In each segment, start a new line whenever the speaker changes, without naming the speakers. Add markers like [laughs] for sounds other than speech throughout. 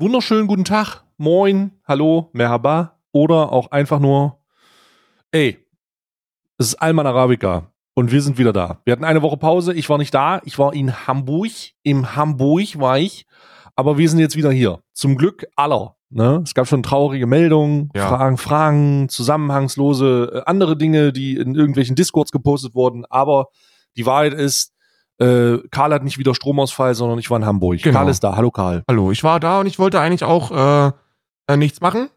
wunderschönen guten Tag, moin, hallo, merhaba oder auch einfach nur, ey, es ist Alman Arabica und wir sind wieder da. Wir hatten eine Woche Pause, ich war nicht da, ich war in Hamburg, im Hamburg war ich, aber wir sind jetzt wieder hier. Zum Glück aller. Ne? Es gab schon traurige Meldungen,
Ja.
Fragen, Fragen, zusammenhangslose, äh, andere Dinge, die in irgendwelchen Discords gepostet wurden, aber die Wahrheit ist, äh, Karl hat nicht wieder Stromausfall, sondern ich war in Hamburg.
Genau.
Karl ist da. Hallo Karl.
Hallo, ich war da und ich wollte eigentlich auch äh, äh, nichts machen.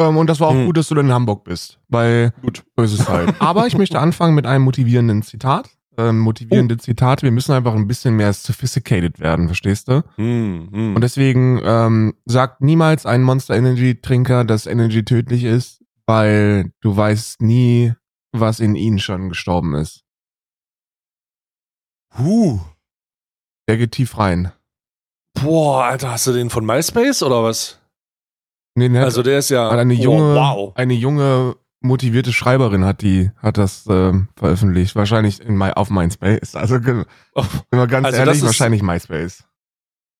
Ähm, und das war auch
Hm.
gut, dass du dann in Hamburg bist, weil
Gut.
so ist es halt. [laughs] Aber ich möchte anfangen mit einem motivierenden Zitat. Ähm, motivierende Zitate, wir müssen einfach ein bisschen mehr sophisticated werden, verstehst du?
Hm, hm.
Und deswegen ähm, sagt niemals ein Monster Energy Trinker, dass Energy tödlich ist, weil du weißt nie, was in ihnen schon gestorben ist.
Huh.
Der geht tief rein.
Boah, Alter, hast du den von MySpace oder was?
Nee, der hat-
Also der ist ja
eine
oh,
junge,
wow.
eine junge motivierte Schreiberin hat die hat das ähm, veröffentlicht, wahrscheinlich in My, auf MySpace. Also ge- immer ganz
Also
ehrlich,
das ist-
wahrscheinlich MySpace.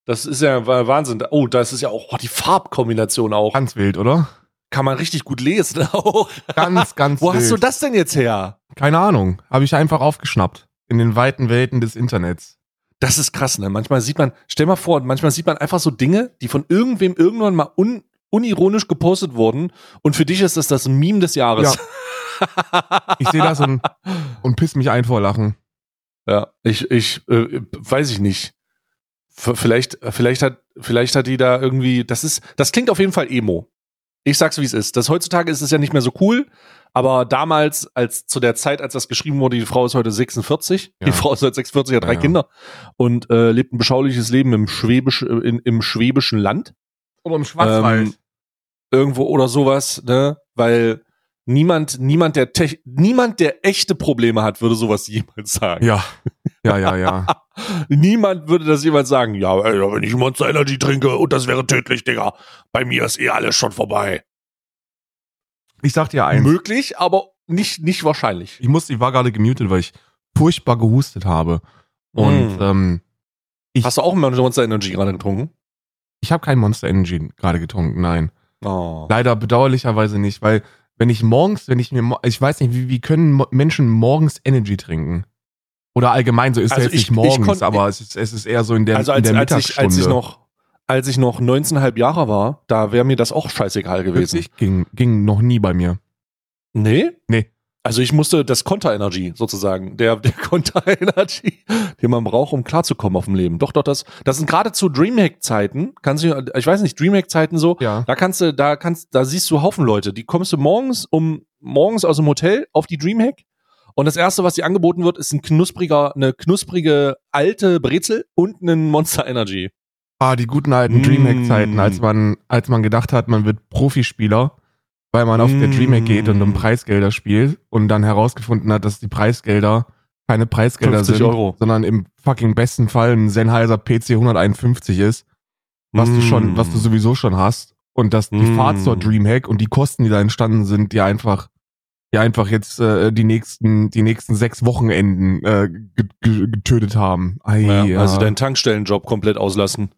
Das ist ja Wa- Wahnsinn. Oh, das ist ja auch oh, die Farbkombination auch.
Ganz wild, oder?
Kann man richtig gut lesen. [laughs]
Ganz, ganz
Wo
wild.
hast du das denn jetzt her?
Keine Ahnung, habe ich einfach aufgeschnappt in den weiten Welten des Internets.
Das ist krass, ne? Manchmal sieht man, stell mal vor, manchmal sieht man einfach so Dinge, die von irgendwem irgendwann mal un, unironisch gepostet wurden und für dich ist das das Meme des Jahres.
Ich sehe das und, und piss mich ein vor Lachen.
Ja, ich, ich, äh, weiß ich nicht. V vielleicht, vielleicht hat, vielleicht hat die da irgendwie, das ist, das klingt auf jeden Fall Emo. Ich sag's wie es ist. Das heutzutage ist es ja nicht mehr so cool, aber damals, als zu der Zeit, als das geschrieben wurde, die Frau ist heute 46,
Ja.
die Frau ist heute 46, hat drei
Ja, ja.
Kinder und äh, lebt ein beschauliches Leben im Schwäbisch, in, im schwäbischen Land
Oder im
Ähm, irgendwo oder sowas, ne? Weil niemand, niemand, der Tech, niemand, der echte Probleme hat, würde sowas jemals sagen.
ja, ja, ja, ja. [laughs]
Niemand würde das jemals sagen. Ja, ey, wenn ich Monster Energy trinke und das wäre tödlich, Digga. Bei mir ist eh alles schon vorbei.
Ich sag dir eins.
Möglich, aber nicht, nicht wahrscheinlich.
Ich musste, ich war gerade gemutet, weil ich furchtbar gehustet habe. Und
Mm.
ähm, ich,
Hast du auch Monster Energy gerade getrunken?
ich habe kein Monster Energy gerade getrunken, nein.
Oh.
Leider bedauerlicherweise nicht, weil wenn ich morgens, wenn ich mir, ich weiß nicht, wie, wie können Menschen morgens Energy trinken? Oder allgemein, so ist
Also
es jetzt
ich-
nicht morgens,
ich
aber es ist, es ist eher so in der,
Also
in
als,
der
als, ich,
Mittagsstunde.
als ich noch, als ich noch 19,5 Jahre war, da wäre mir das auch scheißegal gewesen.
Wirklich? ging, ging noch nie bei mir.
Nee?
Nee.
Also ich musste das Konter Energy sozusagen, der, der [laughs] Konter Energy, den man braucht, um klarzukommen auf dem Leben. Doch, doch, das, das sind gerade zu Dreamhack-Zeiten, kannst du, ich weiß nicht, Dreamhack-Zeiten so,
Ja.
da kannst du, da kannst, da siehst du Haufen Leute, die kommst du morgens um, morgens aus dem Hotel auf die Dreamhack und das erste, was dir angeboten wird, ist ein knuspriger, eine knusprige alte Brezel und ein Monster Energy.
Ah, die guten alten
Mm.
Dreamhack-Zeiten, als man, als man gedacht hat, man wird Profispieler, weil man auf der
Mm.
Dreamhack geht und um Preisgelder spielt und dann herausgefunden hat, dass die Preisgelder keine Preisgelder
50
sind,
Euro.
sondern im fucking besten Fall ein Sennheiser PC 151 ist, was du schon, was du sowieso schon hast und dass die
Mm.
Fahrt zur Dreamhack und die Kosten, die da entstanden sind, die einfach, die einfach jetzt äh, die nächsten, die nächsten sechs Wochenenden äh, ge- ge- getötet haben.
Ja. Also deinen Tankstellenjob komplett auslassen.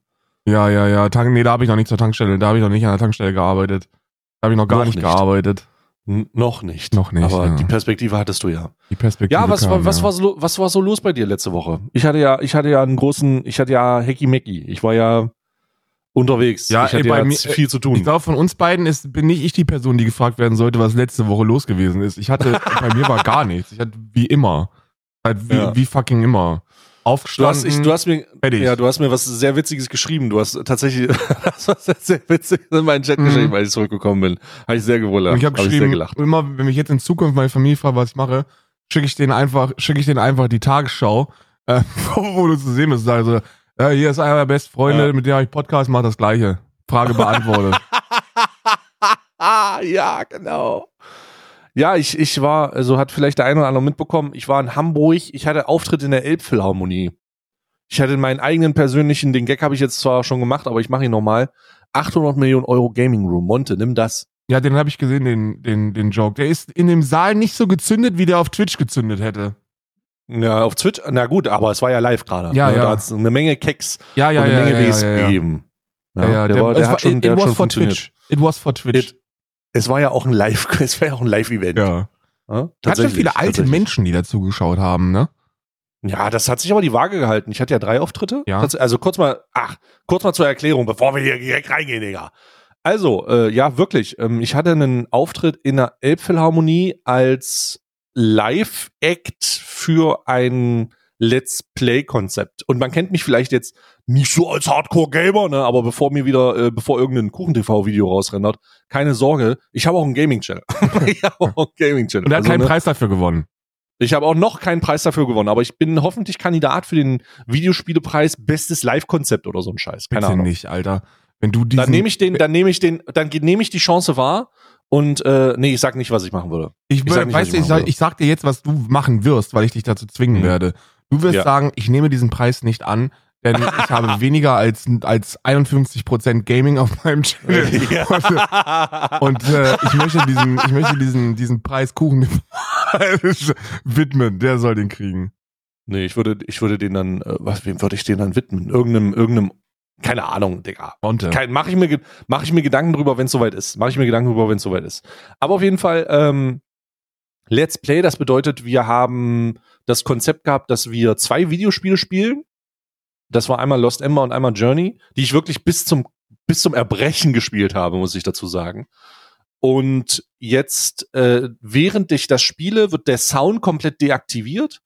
Ja, ja, ja. Tank, nee, da habe ich noch nicht zur Tankstelle. Da habe ich noch nicht an der Tankstelle gearbeitet. Da habe ich noch gar
Noch
nicht,
nicht.
gearbeitet.
N noch nicht.
Noch nicht,
Aber
ja.
die Perspektive hattest du ja.
Die Perspektive.
Ja, was,
kam,
war, was,
ja.
war so, was war so los bei dir letzte Woche? Ich hatte ja, ich hatte ja einen großen, ich hatte ja Hacky Macky. Ich war ja unterwegs.
Ja,
ich hatte
ey, bei
ja
mir-
viel zu tun.
Ich glaube, von uns beiden ist, bin nicht ich die Person, die gefragt werden sollte, was letzte Woche los gewesen ist. Ich hatte, [laughs] bei mir war gar nichts. Ich hatte wie immer. Halt wie,
Ja.
wie fucking immer.
Du
Aufgestanden.
hast, ich, du hast mir,
fertig.
ja, du hast mir was sehr Witziges geschrieben. Du hast tatsächlich, [laughs] war sehr, sehr witzig in meinen Chat
Mhm.
geschrieben, als ich zurückgekommen bin. Habe ich sehr gewundert.
Und ich habe
Hab sehr
geschrieben,
gelacht.
immer wenn mich jetzt in Zukunft meine Familie fragt, was ich mache, schicke ich denen einfach, schicke ich denen einfach die Tagesschau, [laughs] äh, wo, du zu sehen bist. Also, ja, hier ist einer der besten Freunde,
Ja.
mit dem habe ich Podcast, macht das Gleiche. Frage beantwortet. [laughs]
Ja, genau. Ja, ich, ich war, also hat vielleicht der eine oder andere mitbekommen, ich war in Hamburg, ich hatte Auftritt in der Elbphilharmonie. Ich hatte meinen eigenen persönlichen, den Gag habe ich jetzt zwar schon gemacht, aber ich mache ihn nochmal. 800 Millionen Euro Gaming Room. Monte, nimm das.
ja, den habe ich gesehen, den, den, den Joke. Der ist in dem Saal nicht so gezündet, wie der auf Twitch gezündet hätte.
Ja, auf Twitch, na gut, aber es war ja live gerade.
Ja,
Ne,
ja.
Da hat es eine Menge Keks
Ja, ja,
und eine
ja.
Menge
ja, ja, ja.
gegeben. Ja,
ja,
der, war, der
es
hat
war-
schon, der
it
hat
was
schon
for. Twitch. It was for Twitch.
It- Es war ja auch ein Live, [laughs] es war ja auch ein Live-Event.
ja.
Ja, tatsächlich,
viele alte. Menschen, die dazu geschaut haben, ne?
Ja, das hat sich aber die Waage gehalten. Ich hatte ja drei Auftritte.
Ja.
Also kurz mal, ach, kurz mal zur Erklärung, bevor wir hier direkt reingehen, Digga. Also, äh, ja, wirklich. Ähm, ich hatte einen Auftritt in der Elbphilharmonie als Live-Act für ein Let's Play-Konzept. Und man kennt mich vielleicht jetzt nicht so als Hardcore-Gamer, ne? aber bevor mir wieder, äh, bevor irgendein Kuchen-TV-Video rausrendert, keine Sorge, ich habe auch einen Gaming-Channel. [laughs] ich habe auch einen Gaming-Channel.
Und er hat
Also,
keinen
ne?
Preis dafür gewonnen.
Ich habe auch noch keinen Preis dafür gewonnen, aber ich bin hoffentlich Kandidat für den Videospielepreis Bestes Live-Konzept oder so ein Scheiß. Keine
Bitte
Ahnung.
nicht, Alter. Wenn du diesen,
Dann nehme ich den, dann nehme ich den, dann nehme ich die Chance wahr und äh, nee, ich sag nicht, was ich machen würde.
ich,
ich sag nicht,
weißt
ich
du, ich, sag, ich sag dir jetzt, was du machen wirst, weil ich dich dazu zwingen
Mhm.
werde. Du wirst
Ja.
sagen, ich nehme diesen Preis nicht an, denn ich habe [laughs] weniger als, als 51% Gaming auf meinem Channel. [laughs] Und äh, ich möchte diesen, ich möchte diesen, diesen Preis Kuchen [laughs] widmen. Der soll den kriegen.
nee, ich würde, ich würde den dann, äh, was, wem würde ich den dann widmen? Irgendeinem, irgendeinem, keine Ahnung, Digga.
Monte.
Kein, mache ich mir, mach ich mir Gedanken drüber, wenn es soweit ist. Mache ich mir Gedanken drüber, wenn es soweit ist. Aber auf jeden Fall, ähm, Let's Play, das bedeutet, wir haben das Konzept gehabt, dass wir zwei Videospiele spielen. Das war einmal Lost Ember und einmal Journey, die ich wirklich bis zum, bis zum Erbrechen gespielt habe, muss ich dazu sagen. Und jetzt, äh, während ich das spiele, wird der Sound komplett deaktiviert.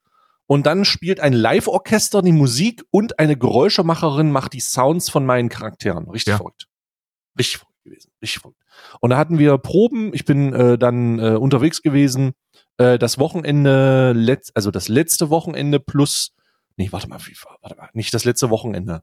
Und dann spielt ein Live-Orchester die Musik und eine Geräuschemacherin macht die Sounds von meinen Charakteren. Richtig
Ja.
verrückt. Richtig verrückt gewesen. Richtig verrückt. Und da hatten wir Proben. Ich bin äh, dann äh, unterwegs gewesen. Äh, das Wochenende, letz also das letzte Wochenende plus, nee, warte mal, wie, warte mal, nicht das letzte Wochenende.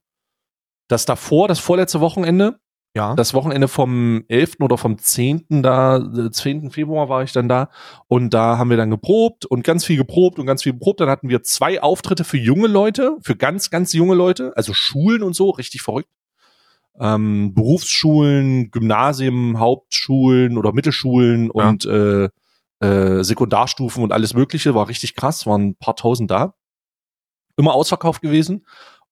Das davor, das vorletzte Wochenende,
Ja.
das Wochenende vom 11. oder vom 10. da, äh, 10. Februar war ich dann da und da haben wir dann geprobt und ganz viel geprobt und ganz viel geprobt. Dann hatten wir zwei Auftritte für junge Leute, für ganz, ganz junge Leute, also Schulen und so, richtig verrückt. Ähm, Berufsschulen, Gymnasien, Hauptschulen oder Mittelschulen
Ja.
und äh, äh, Sekundarstufen und alles Mögliche, war richtig krass, waren ein paar tausend da. Immer ausverkauft gewesen.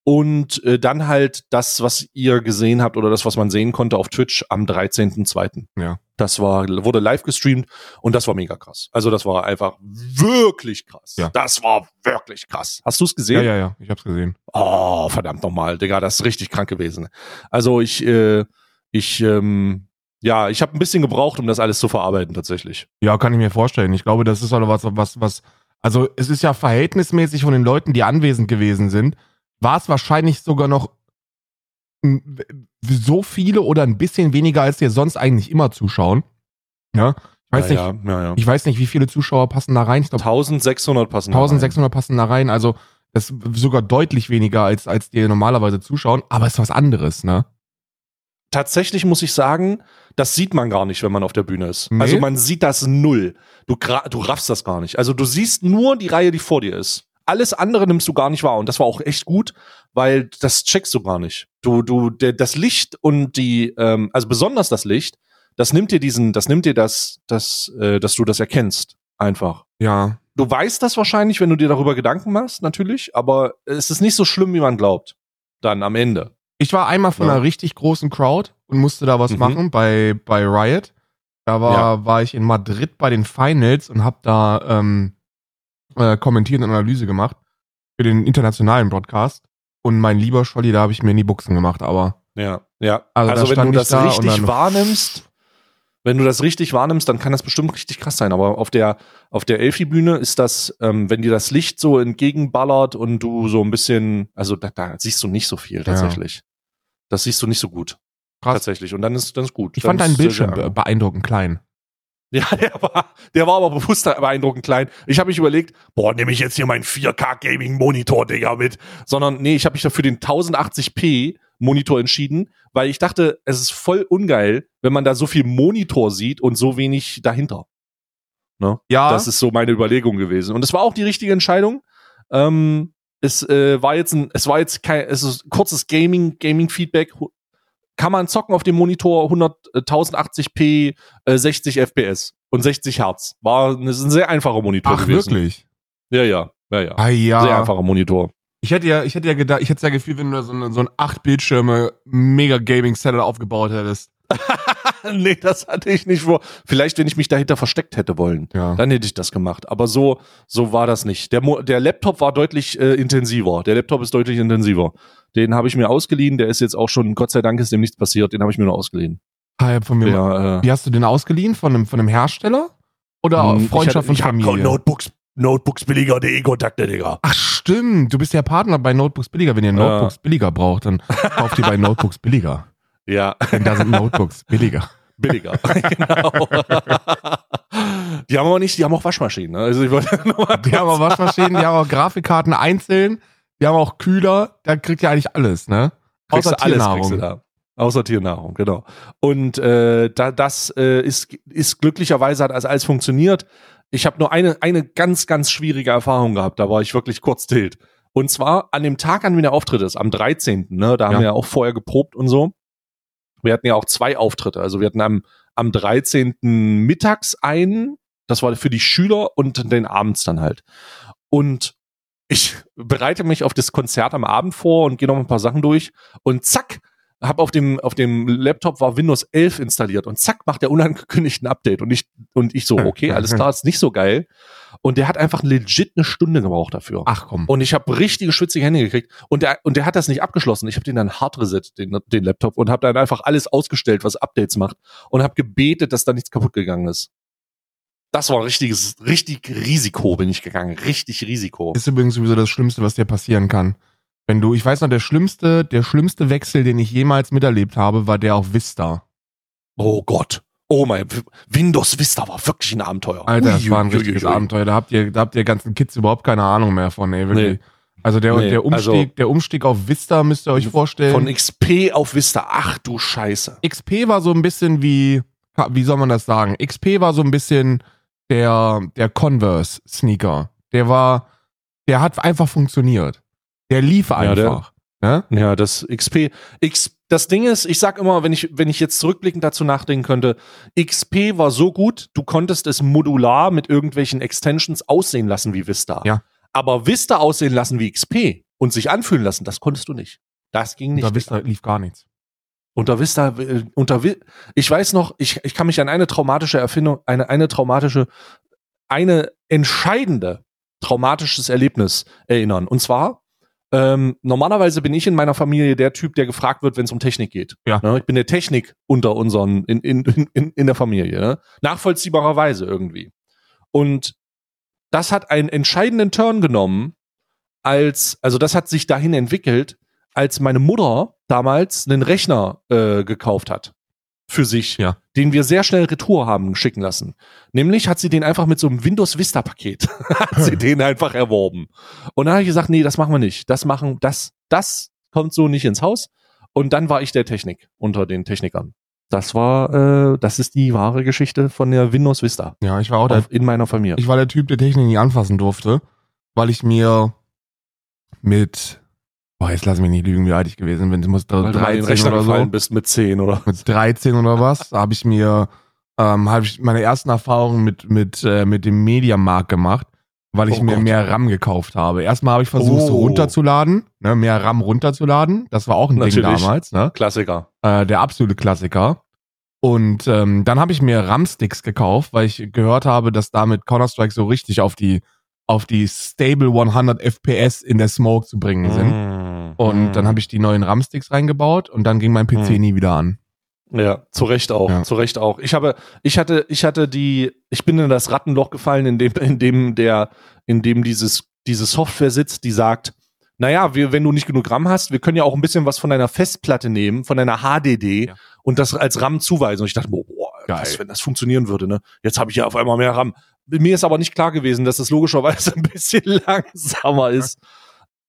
Und äh, dann halt das, was ihr gesehen habt oder das, was man sehen konnte auf Twitch am 13.02.
Ja.
Das war, wurde live gestreamt und das war mega krass. Also das war einfach wirklich krass.
Ja.
Das war wirklich krass. Hast du es
ja,
gesehen?
ja, ja. Ich hab's gesehen.
Oh, verdammt nochmal, Digga, das ist richtig krank gewesen. Also ich, äh, ich, ähm, ja, ich habe ein bisschen gebraucht, um das alles zu verarbeiten tatsächlich.
Ja, kann ich mir vorstellen. Ich glaube, das ist auch was, was, was, also es ist ja verhältnismäßig von den Leuten, die anwesend gewesen sind, war es wahrscheinlich sogar noch so viele oder ein bisschen weniger, als dir sonst eigentlich immer zuschauen. Ja, ich weiß
ja,
nicht,
ja, ja,
ich weiß nicht, wie viele Zuschauer passen da rein. Ich glaube,
1600 passen. da rein.
1600 passen da rein. Also das ist sogar deutlich weniger, als, als die normalerweise zuschauen. Aber es ist was anderes, ne?
tatsächlich muss ich sagen, das sieht man gar nicht, wenn man auf der Bühne ist.
Nee?
Also man sieht das null. Du, du raffst das gar nicht. Also du siehst nur die Reihe, die vor dir ist. Alles andere nimmst du gar nicht wahr. Und das war auch echt gut, weil das checkst du gar nicht. Du, du, der, das Licht und die, ähm, also besonders das Licht, das nimmt dir diesen, das nimmt dir das, das, äh, dass du das erkennst. Einfach.
Ja.
Du weißt das wahrscheinlich, wenn du dir darüber Gedanken machst, natürlich, aber es ist nicht so schlimm, wie man glaubt. Dann am Ende.
Ich war einmal von
Ja.
einer richtig großen Crowd und musste da was
Mhm.
machen bei, bei Riot. Da war, war ich in Madrid bei den Finals und habe da ähm, äh, kommentiert und Analyse gemacht für den internationalen Broadcast. Und mein lieber Scholli, da habe ich mir in die Buchsen gemacht, aber
Ja, ja.
Also
Also, wenn du das
da
richtig wahrnimmst, wenn du das richtig wahrnimmst, dann kann das bestimmt richtig krass sein. Aber auf der, auf der Elfi-Bühne ist das, ähm, wenn dir das Licht so entgegenballert und du so ein bisschen, also da, da siehst du nicht so viel tatsächlich. Das siehst du nicht so gut.
Krass.
Tatsächlich. Und dann ist das gut.
ich
dann
fand deinen
sehr,
Bildschirm
sehr
be- beeindruckend klein.
ja, [laughs] der war, der war aber bewusst beeindruckend klein. Ich habe mich überlegt, boah, nehme ich jetzt hier meinen 4K-Gaming-Monitor, Digga, mit. Sondern, nee, ich habe mich dafür den 1080p-Monitor entschieden, weil ich dachte, es ist voll ungeil, wenn man da so viel Monitor sieht und so wenig dahinter. Ne?
Ja,
Das ist so meine Überlegung gewesen. Und es war auch die richtige Entscheidung. Ähm, es äh, war jetzt ein, es war jetzt kein, es ist kurzes Gaming, Gaming-Feedback. Kann man zocken auf dem Monitor 100, äh, 1080p, äh, 60 FPS und 60 Hertz. War ein, ist ein sehr einfacher Monitor
ach
gewesen.
wirklich?
Ja, ja, ja, ja.
Ah
Sehr
ja.
einfacher Monitor.
Ich hätte ja, ich hätte ja gedacht, ich hätte ja gefühlt, wenn du so, eine, so ein acht Bildschirme mega Gaming Setup aufgebaut hättest. [laughs] [laughs]
nee, das hatte ich nicht vor. Vielleicht, wenn ich mich dahinter versteckt hätte wollen,
Ja.
dann hätte ich das gemacht. Aber so, so war das nicht. Der, Mo der Laptop war deutlich äh, intensiver. Der Laptop ist deutlich intensiver. Den habe ich mir ausgeliehen. Der ist jetzt auch schon, Gott sei Dank ist dem nichts passiert. Den habe ich mir nur ausgeliehen.
Ah, ja, von mir
Der, äh,
Wie hast du den ausgeliehen? Von einem, von einem Hersteller? Oder
hm,
Freundschaft
ich hatte-
und
ich
Familie?
Notebooks, Notebooks billiger.de Kontakte, Digga.
Ach stimmt, du bist ja Partner bei Notebooks Billiger. Wenn ihr Notebooks billiger braucht, dann kauft ihr bei [laughs] Notebooks Billiger.
Ja,
Denn da sind Notebooks billiger.
billiger. [laughs] genau. die haben aber nicht, die haben auch Waschmaschinen. Ne? Also ich wollte [laughs]
Die haben auch Waschmaschinen, die haben auch Grafikkarten einzeln, die haben auch Kühler, da kriegt ihr eigentlich alles, ne?
Kriegst
Außer
alles
Tiernahrung.
kriegst du da. Außer Tiernahrung, genau. Und äh, da, das äh, ist, ist glücklicherweise hat also alles funktioniert. Ich habe nur eine, eine ganz, ganz schwierige Erfahrung gehabt. Da war ich wirklich kurz tilt. Und zwar an dem Tag, an dem der Auftritt ist, am 13. Ne, da haben
Ja.
wir ja auch vorher geprobt und so. Wir hatten ja auch zwei Auftritte. Also wir hatten am, am 13. mittags einen, das war für die Schüler und den abends dann halt. Und ich bereite mich auf das Konzert am Abend vor und gehe noch ein paar Sachen durch und zack, hab auf dem auf dem Laptop war Windows 11 installiert und zack macht der unangekündigten Update und ich und ich so okay [laughs] alles klar ist nicht so geil und der hat einfach legit eine Stunde gebraucht dafür
Ach komm.
und ich habe richtige schwitzige Hände gekriegt und der und der hat das nicht abgeschlossen ich habe den dann hard reset den, den Laptop und habe dann einfach alles ausgestellt was Updates macht und habe gebetet dass da nichts kaputt gegangen ist das war ein richtiges richtig Risiko bin ich gegangen richtig Risiko
Ist übrigens sowieso das Schlimmste, was dir passieren kann. Wenn du, ich weiß noch, der schlimmste, der schlimmste Wechsel, den ich jemals miterlebt habe, war der auf Vista.
Oh Gott. Oh mein, Windows Vista war wirklich ein Abenteuer.
Alter, das war ein richtiges. Abenteuer. Da habt ihr, da habt ihr ganzen Kids überhaupt keine Ahnung mehr von, ey, wirklich.
Nee.
Also der,
Nee,
der Umstieg,
also-
der Umstieg auf Vista müsst ihr euch vorstellen.
Von XP auf Vista. Ach du Scheiße.
XP war so ein bisschen wie, wie soll man das sagen? XP war so ein bisschen der, der Converse Sneaker. Der war, der hat einfach funktioniert. Der lief
Ja, der-
einfach. ne?
Ja, das XP. X, das Ding ist, ich sag immer, wenn ich, wenn ich jetzt zurückblickend dazu nachdenken könnte, XP war so gut, du konntest es modular mit irgendwelchen Extensions aussehen lassen wie Vista.
Ja.
Aber Vista aussehen lassen wie XP und sich anfühlen lassen, das konntest du nicht. Das ging nicht.
Da Vista lief gar nichts.
Unter Vista, äh, unter ich weiß noch, ich, ich kann mich an eine traumatische Erfindung, eine, eine traumatische, eine entscheidende traumatisches Erlebnis erinnern. Und zwar, ähm, normalerweise bin ich in meiner Familie der Typ, der gefragt wird, wenn es um Technik geht.
Ja.
Ne? Ich bin der Technik unter unseren, in, in, in, in der Familie. Ne? Nachvollziehbarerweise irgendwie. Und das hat einen entscheidenden Turn genommen, als, also das hat sich dahin entwickelt, als meine Mutter damals einen Rechner äh, gekauft hat für sich,
Ja.
den wir sehr schnell Retour haben schicken lassen. Nämlich hat sie den einfach mit so einem Windows Vista Paket [laughs] hat sie den einfach erworben. Und dann habe ich gesagt, nee, das machen wir nicht. Das machen, das, das kommt so nicht ins Haus. Und dann war ich der Technik unter den Technikern. Das war, äh, das ist die wahre Geschichte von der Windows Vista
Ja, ich war auch der,
in meiner Familie.
ich war der Typ, der Technik nie anfassen durfte, weil ich mir mit, boah, jetzt lass mich nicht lügen, wie alt ich gewesen bin. Ich muss da
Weil du in den
13
Rechner
oder so.
bist mit 10 oder
mit 13 oder was, habe ich mir, ähm, habe ich meine ersten Erfahrungen mit, mit, äh, mit dem Mediamarkt gemacht, weil ich
Oh
mir
Gott.
mehr RAM gekauft habe. Erstmal habe ich versucht, so
Oh.
runterzuladen, ne, mehr RAM runterzuladen. Das war auch ein Ding
Natürlich.
damals, ne?
Klassiker.
Äh, der absolute Klassiker. Und ähm, dann habe ich mir RAM-Sticks gekauft, weil ich gehört habe, dass damit Counter-Strike so richtig auf die, auf die stable 100 FPS in der Smoke zu bringen sind.
Mm.
Und dann habe ich die neuen RAM-Sticks reingebaut und dann ging mein PC
Mhm.
nie wieder an.
Ja, zu Recht auch,
Ja.
zu Recht auch. Ich habe, ich hatte, ich hatte die, ich bin in das Rattenloch gefallen, in dem, in dem der, in dem dieses, diese Software sitzt, die sagt, naja, wir, wenn du nicht genug RAM hast, wir können ja auch ein bisschen was von deiner Festplatte nehmen, von deiner HDD
Ja.
und das als RAM zuweisen. Und ich dachte, boah,
Geil.
was, wenn das funktionieren würde, ne? Jetzt habe ich ja auf einmal mehr RAM. Mir ist aber nicht klar gewesen, dass das logischerweise [laughs] ein bisschen langsamer ist.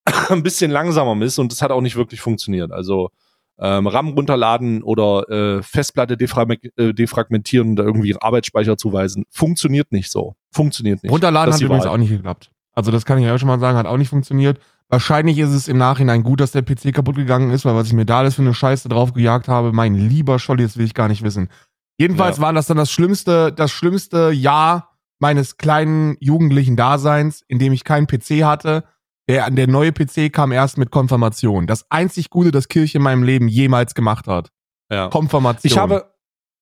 [coughs] ein bisschen langsamer ist und das hat auch nicht wirklich funktioniert. Also ähm, RAM runterladen oder äh, Festplatte äh, defragmentieren und da irgendwie Arbeitsspeicher zuweisen. Funktioniert nicht so. Funktioniert nicht.
Runterladen
Das
hat übrigens auch nicht geklappt. Also das kann ich ja schon mal sagen, hat auch nicht funktioniert. Wahrscheinlich ist es im Nachhinein gut, dass der PC kaputt gegangen ist, weil was ich mir da alles für eine Scheiße drauf gejagt habe, mein lieber Scholli, das will ich gar nicht wissen. Jedenfalls
Ja.
war das dann das schlimmste, das schlimmste Jahr meines kleinen jugendlichen Daseins, in dem ich keinen PC hatte, Der, der neue PC kam erst mit Konfirmation. Das einzig Gute, das Kirche in meinem Leben jemals gemacht hat.
Ja.
Konfirmation.
Ich habe,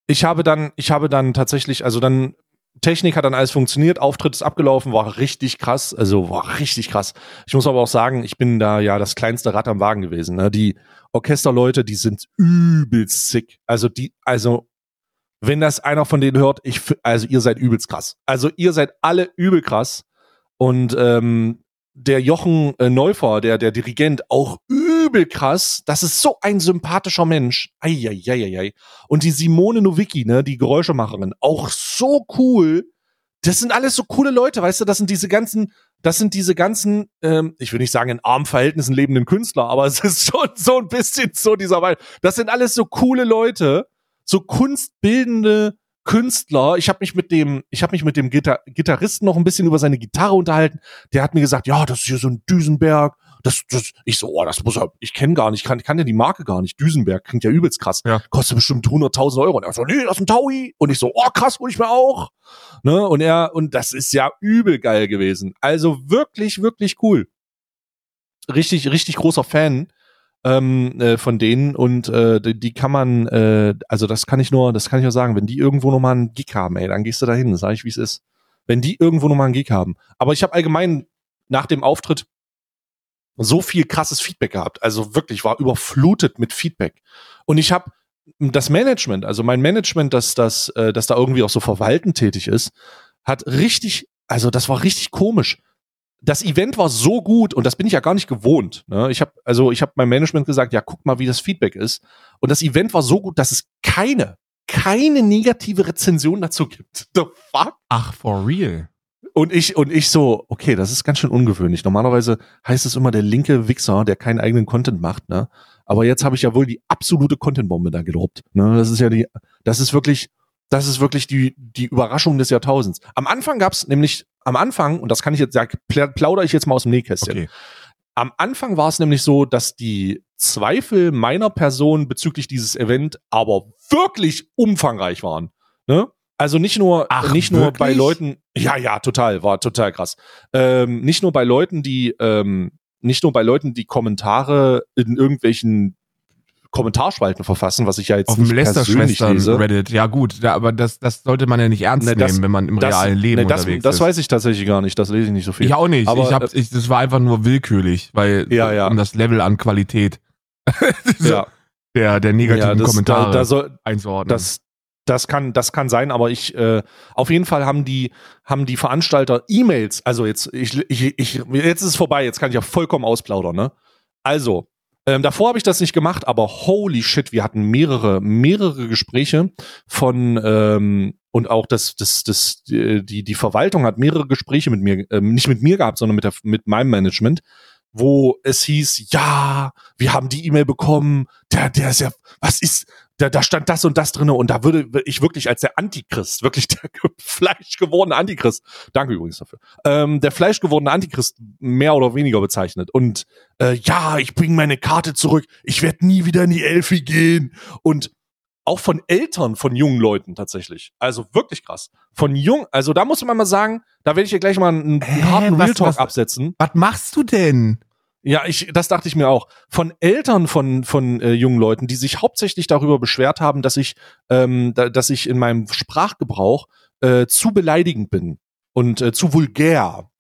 ich habe dann, ich habe dann tatsächlich, also dann Technik hat dann alles funktioniert, Auftritt ist abgelaufen, war richtig krass, also war richtig krass. Ich muss aber auch sagen, ich bin da ja das kleinste Rad am Wagen gewesen. Ne? Die Orchesterleute, die sind übelst sick. Also die, also wenn das einer von denen hört, ich, also ihr seid übelst krass. Also ihr seid alle übel krass und ähm, der Jochen äh, Neufer, der, der Dirigent, auch übel krass. Das ist so ein sympathischer Mensch. Eieieiei. Und die Simone Nowicki, ne, die Geräuschemacherin, auch so cool. Das sind alles so coole Leute, weißt du, das sind diese ganzen, das sind diese ganzen, ähm, ich will nicht sagen in armen Verhältnissen lebenden Künstler, aber [laughs] es ist schon so ein bisschen so dieser Weise. Das sind alles so coole Leute, so kunstbildende Künstler. Ich habe mich mit dem, ich habe mich mit dem Gitar Gitarristen noch ein bisschen über seine Gitarre unterhalten. Der hat mir gesagt, ja, das ist hier so ein Düsenberg. Das, das, ich so, oh, das muss er, ich kenne gar nicht, kann, kann ja die Marke gar nicht. Düsenberg klingt ja übelst krass.
Ja.
Kostet bestimmt 100.000 Euro. Und er so, nee, das ist ein Taui. Und ich so, oh, krass, hol ich mir auch. Ne? Und er, und das ist ja übel geil gewesen. Also wirklich, wirklich cool. Richtig, richtig großer Fan ähm, äh, von denen und äh, die, die kann man, äh, also das kann ich nur, das kann ich nur sagen, wenn die irgendwo nochmal einen Gig haben, ey, dann gehst du da hin, sag ich, wie es ist. Wenn die irgendwo nochmal einen Gig haben. Aber ich habe allgemein nach dem Auftritt so viel krasses Feedback gehabt. Also wirklich, war überflutet mit Feedback. Und ich habe das Management, also mein Management, das, das, äh, das da irgendwie auch so verwaltend tätig ist, hat richtig, also das war richtig komisch das Event war so gut und das bin ich ja gar nicht gewohnt. Ne? Ich habe also ich habe meinem Management gesagt, ja guck mal, wie das Feedback ist. Und das Event war so gut, dass es keine keine negative Rezension dazu gibt. [laughs]
The fuck? Ach, for real.
Und ich und ich so, okay, das ist ganz schön ungewöhnlich. Normalerweise heißt es immer der linke Wichser, der keinen eigenen Content macht, ne? Aber jetzt habe ich ja wohl die absolute Contentbombe da gedroppt. Ne? Das ist ja die, das ist wirklich, das ist wirklich die, die Überraschung des Jahrtausends. Am Anfang gab's nämlich am Anfang, und das kann ich jetzt, da plaudere ich jetzt mal aus dem Nähkästchen. Okay. Am Anfang war es nämlich so, dass die Zweifel meiner Person bezüglich dieses Event aber wirklich umfangreich waren. Ne? Also nicht nur,
Ach,
nicht nur bei Leuten, ja, ja, total, war total krass. Ähm, nicht nur bei Leuten, die, ähm, nicht nur bei Leuten, die Kommentare in irgendwelchen Kommentarspalten verfassen, was ich ja jetzt
auf dem Lester-Schwestern Reddit. Ja gut, da, aber das, das sollte man ja nicht ernst ne, das, nehmen, wenn man im das, realen Leben ne,
das,
unterwegs
das
ist.
Das weiß ich tatsächlich gar nicht. Das lese ich nicht so viel.
Ich auch nicht. Aber, ich hab, äh, ich, das war einfach nur willkürlich, weil
ja, ja.
um das Level an Qualität [laughs]
ja.
der der negativen ja, das, Kommentare
da, da soll,
einzuordnen.
Das, das kann, das kann sein, aber ich, äh, auf jeden Fall haben die, haben die Veranstalter E-Mails, also jetzt, ich, ich, ich, jetzt ist es vorbei, jetzt kann ich ja vollkommen ausplaudern, ne? Also, ähm, davor habe ich das nicht gemacht, aber holy shit, wir hatten mehrere, mehrere Gespräche von ähm, und auch das, das, das, die, die Verwaltung hat mehrere Gespräche mit mir, ähm, nicht mit mir gehabt, sondern mit, der, mit meinem Management, wo es hieß, ja, wir haben die E-Mail bekommen, der, der ist ja, was ist, da, da stand das und das drinne und da würde ich wirklich als der Antichrist, wirklich der [laughs] fleischgewordene Antichrist, danke übrigens dafür, ähm, der fleischgewordene Antichrist mehr oder weniger bezeichnet. Und äh, ja, ich bringe meine Karte zurück, ich werde nie wieder in die Elfi gehen. Und auch von Eltern von jungen Leuten tatsächlich. Also wirklich krass. Von jung, also da muss man mal sagen, da werde ich hier gleich mal einen, einen harten Real Talk absetzen.
Was machst du denn?
Ja, ich, das dachte ich mir auch. Von Eltern von von äh, jungen Leuten, die sich hauptsächlich darüber beschwert haben, dass ich, ähm, da, dass ich in meinem Sprachgebrauch äh, zu beleidigend bin und äh, zu vulgär.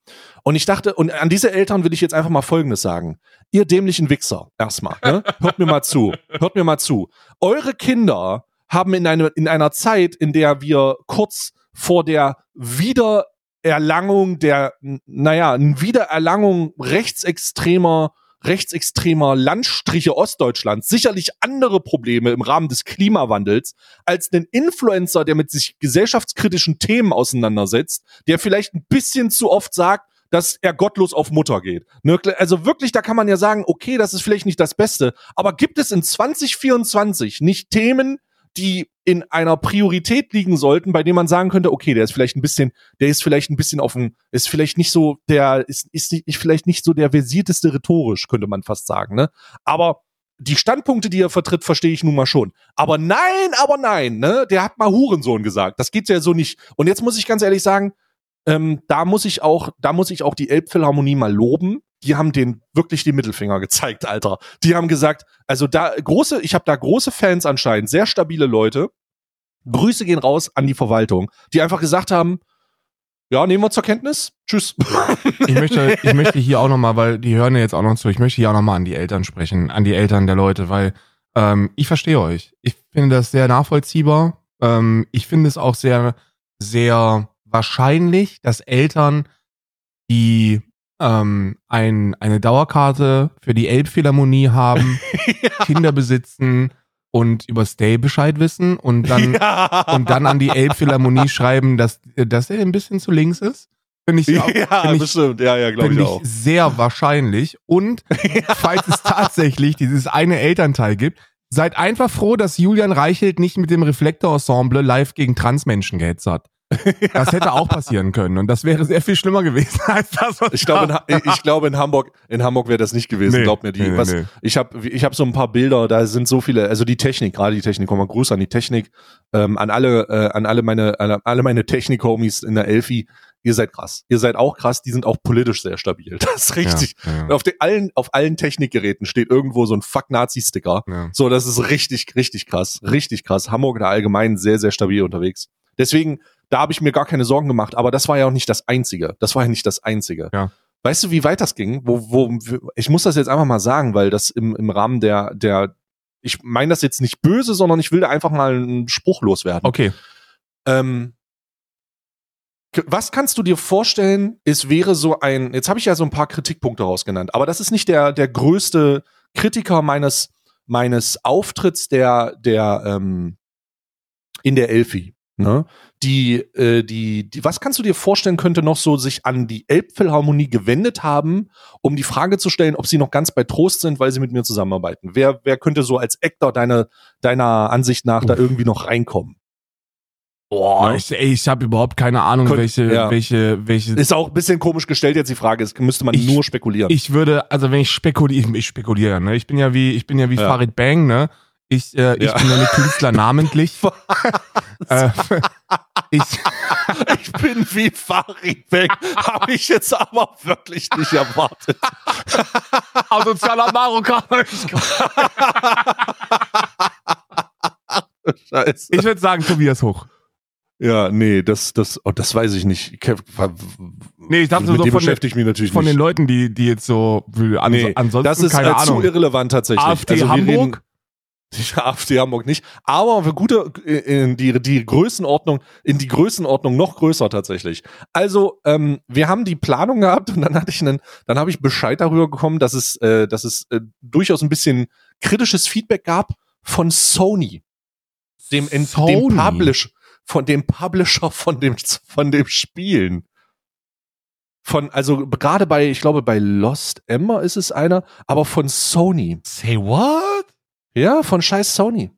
Und ich dachte, und an diese Eltern will ich jetzt einfach mal Folgendes sagen: Ihr dämlichen Wichser, erstmal, ne? hört mir mal zu, hört mir mal zu. Eure Kinder haben in, eine, in einer Zeit, in der wir kurz vor der wieder Erlangung der, naja, Wiedererlangung rechtsextremer rechtsextremer Landstriche Ostdeutschlands sicherlich andere Probleme im Rahmen des Klimawandels als einen Influencer, der mit sich gesellschaftskritischen Themen auseinandersetzt, der vielleicht ein bisschen zu oft sagt, dass er gottlos auf Mutter geht. Ne, also wirklich, da kann man ja sagen, okay, das ist vielleicht nicht das Beste, aber gibt es in 2024 nicht Themen, die in einer Priorität liegen sollten, bei dem man sagen könnte, okay, der ist vielleicht ein bisschen, der ist vielleicht ein bisschen dem, ist vielleicht nicht so, der ist, ist, ist vielleicht nicht so der versierteste rhetorisch, könnte man fast sagen, ne? Aber die Standpunkte, die er vertritt, verstehe ich nun mal schon. Aber nein, aber nein, ne? Der hat mal Hurensohn gesagt. Das geht ja so nicht. Und jetzt muss ich ganz ehrlich sagen, ähm, da muss ich auch, da muss ich auch die Elbphilharmonie mal loben. Die haben den wirklich den Mittelfinger gezeigt, Alter. Die haben gesagt, also da große, ich habe da große Fans anscheinend, sehr stabile Leute. Grüße gehen raus an die Verwaltung, die einfach gesagt haben, ja, nehmen wir zur Kenntnis. Tschüss. [laughs]
Ich möchte, ich möchte hier auch nochmal, weil die hören ja jetzt auch noch zu, ich möchte hier auch nochmal an die Eltern sprechen, an die Eltern der Leute, weil ähm, ich verstehe euch. Ich finde das sehr nachvollziehbar. Ähm, ich finde es auch sehr, sehr wahrscheinlich, dass Eltern, die ähm, ein, eine Dauerkarte für die Elbphilharmonie haben, [laughs] ja. Kinder besitzen, und über Stay Bescheid wissen und dann, [laughs] ja. und dann an die Elbphilharmonie schreiben, dass, dass er ein bisschen zu links ist. Finde ich,
ja, [laughs] find ich, bestimmt. Ja, ja, glaube ich, ich auch.
sehr wahrscheinlich. Und falls es tatsächlich dieses eine Elternteil gibt, seid einfach froh, dass Julian Reichelt nicht mit dem Reflektor-Ensemble live gegen Transmenschen gehetzt hat. [laughs] Das hätte auch passieren können und das wäre sehr viel schlimmer gewesen [laughs] als das.
Was ich glaube, in, ich [laughs] glaube in Hamburg, in Hamburg wäre das nicht gewesen. Nee, Glaub mir, die. Nee, was, nee. Ich habe, ich habe so ein paar Bilder. Da sind so viele. Also die Technik, gerade die Technik. Komm mal Gruß an die Technik, ähm, an alle, äh, an alle meine, an alle meine Technik-Homies in der Elfi. Ihr seid krass. Ihr seid auch krass. Die sind auch politisch sehr stabil. Das ist richtig. Ja, ja. Auf den allen, auf allen Technikgeräten steht irgendwo so ein Fuck-Nazi-Sticker. Ja. So, das ist richtig, richtig krass, richtig krass. Hamburg da allgemein sehr, sehr stabil unterwegs. Deswegen da habe ich mir gar keine Sorgen gemacht, aber das war ja auch nicht das Einzige. Das war ja nicht das Einzige.
Ja.
Weißt du, wie weit das ging? Wo, wo, ich muss das jetzt einfach mal sagen, weil das im, im Rahmen der, der, ich meine das jetzt nicht böse, sondern ich will da einfach mal einen Spruch loswerden.
Okay.
Ähm, was kannst du dir vorstellen, es wäre so ein, jetzt habe ich ja so ein paar Kritikpunkte rausgenannt, aber das ist nicht der, der größte Kritiker meines, meines Auftritts der, der, ähm, in der Elfi. Ne? Die, äh, die, die, was kannst du dir vorstellen, könnte noch so sich an die Elbphilharmonie gewendet haben, um die Frage zu stellen, ob sie noch ganz bei Trost sind, weil sie mit mir zusammenarbeiten? Wer, wer könnte so als Actor deine, deiner Ansicht nach Uff. da irgendwie noch reinkommen?
Boah, ich, ey, ich habe überhaupt keine Ahnung, Könnt, welche, ja. welche, welche.
Ist auch ein bisschen komisch gestellt jetzt die Frage. Es müsste man ich, nur spekulieren.
Ich würde, also wenn ich spekuliere, ich spekuliere, ne? Ich bin ja wie, ich bin ja wie ja. Farid Bang, ne? Ich, äh, ich ja. bin ja nicht Künstler [laughs] namentlich.
äh, ich, [laughs] ich bin wie Farid Beck. Habe ich jetzt aber wirklich nicht erwartet. [laughs]
Asozialer Marokkaner. Scheiße. Ich würde sagen, Tobias Hoch.
Ja, nee, das, das, oh, das weiß ich nicht.
Nee, ich dachte so von, beschäftige mich natürlich von nicht. den Leuten, die, die jetzt so,
an, nee, ansonsten das ist keine äh, Ahnung. zu irrelevant tatsächlich.
AfD also Hamburg?
Die [laughs] AfD Hamburg nicht. Aber für gute, in die, die Größenordnung, in die Größenordnung noch größer tatsächlich. Also, ähm, wir haben die Planung gehabt und dann hatte ich einen, dann habe ich Bescheid darüber bekommen, dass es, äh, dass es äh, durchaus ein bisschen kritisches Feedback gab von Sony. Dem, Sony? dem Publish, von dem Publisher von dem, von dem Spielen. Von, also gerade bei, ich glaube, bei Lost Emma ist es einer, aber von Sony.
Say what?
Ja, von scheiß Sony.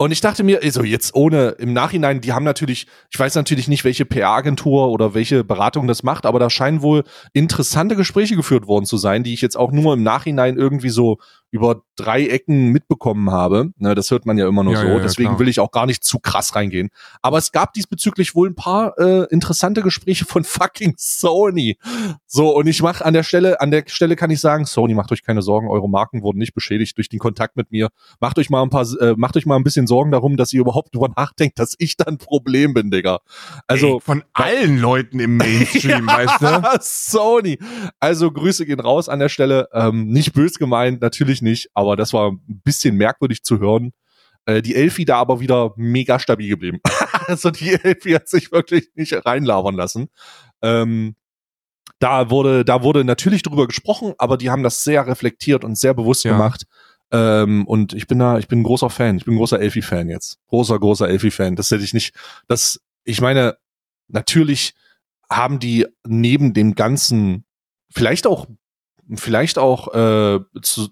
Und ich dachte mir, also jetzt ohne im Nachhinein, die haben natürlich, ich weiß natürlich nicht, welche PR-Agentur oder welche Beratung das macht, aber da scheinen wohl interessante Gespräche geführt worden zu sein, die ich jetzt auch nur im Nachhinein irgendwie so über drei Ecken mitbekommen habe. Ne, das hört man ja immer nur ja, so. Ja, Deswegen klar. will ich auch gar nicht zu krass reingehen. Aber es gab diesbezüglich wohl ein paar äh, interessante Gespräche von [laughs] fucking Sony. So, und ich mache an der Stelle, an der Stelle kann ich sagen, Sony, macht euch keine Sorgen, eure Marken wurden nicht beschädigt durch den Kontakt mit mir. Macht euch mal ein paar, äh, macht euch mal ein bisschen Sorgen darum, dass ihr überhaupt drüber nachdenkt, dass ich dann ein Problem bin, Digga. Also Ey,
von allen Leuten im Mainstream, [laughs] ja, weißt du? [laughs]
Sony. Also Grüße gehen raus an der Stelle. Ähm, nicht bös gemeint, natürlich ich nicht, aber das war ein bisschen merkwürdig zu hören. Äh, die Elfi da aber wieder mega stabil geblieben. [laughs] also die Elfi hat sich wirklich nicht reinlabern lassen. Ähm, da wurde, da wurde natürlich drüber gesprochen, aber die haben das sehr reflektiert und sehr bewusst ja. gemacht. Ähm, und ich bin da, ich bin ein großer Fan. Ich bin ein großer Elfi-Fan jetzt. Großer, großer Elfi-Fan. Das hätte ich nicht, das, ich meine, natürlich haben die neben dem ganzen, vielleicht auch, vielleicht auch äh, zu,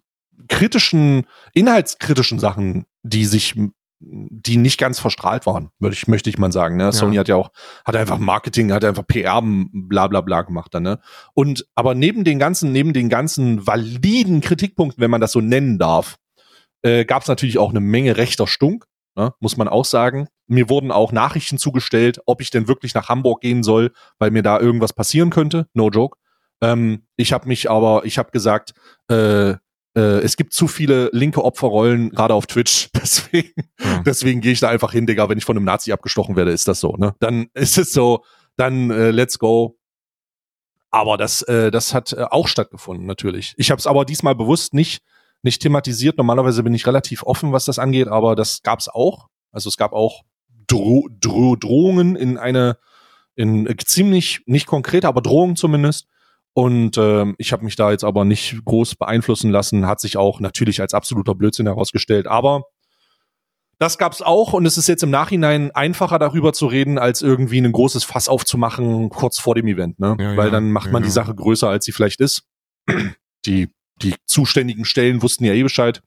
kritischen, inhaltskritischen Sachen, die sich die nicht ganz verstrahlt waren, würde ich, möchte ich mal sagen. Ne? Ja. Sony hat ja auch, hat einfach Marketing, hat einfach PR, bla bla bla gemacht dann, ne? Und aber neben den ganzen, neben den ganzen validen Kritikpunkten, wenn man das so nennen darf, äh, gab es natürlich auch eine Menge rechter Stunk, ne? muss man auch sagen. Mir wurden auch Nachrichten zugestellt, ob ich denn wirklich nach Hamburg gehen soll, weil mir da irgendwas passieren könnte. No joke. Ähm, ich habe mich aber, ich habe gesagt, äh, äh, es gibt zu viele linke Opferrollen, gerade auf Twitch. [laughs] Deswegen,
Ja.
deswegen gehe ich da einfach hin, Digga. Wenn ich von einem Nazi abgestochen werde, ist das so, ne? Dann [laughs] ist es so, dann äh, let's go. Aber das, äh, das hat äh, auch stattgefunden, natürlich. Ich habe es aber diesmal bewusst nicht, nicht thematisiert. Normalerweise bin ich relativ offen, was das angeht, aber das gab's auch. Also es gab auch Dro Dro Drohungen in eine, in äh, ziemlich, nicht konkret, aber Drohungen zumindest. Und ähm, ich habe mich da jetzt aber nicht groß beeinflussen lassen, hat sich auch natürlich als absoluter Blödsinn herausgestellt. Aber das gab's auch und es ist jetzt im Nachhinein einfacher darüber zu reden, als irgendwie ein großes Fass aufzumachen kurz vor dem Event, ne?
Ja,
Weil
ja,
dann macht man
ja,
die. Sache größer, als sie vielleicht ist. Die, die zuständigen Stellen wussten ja eh Bescheid.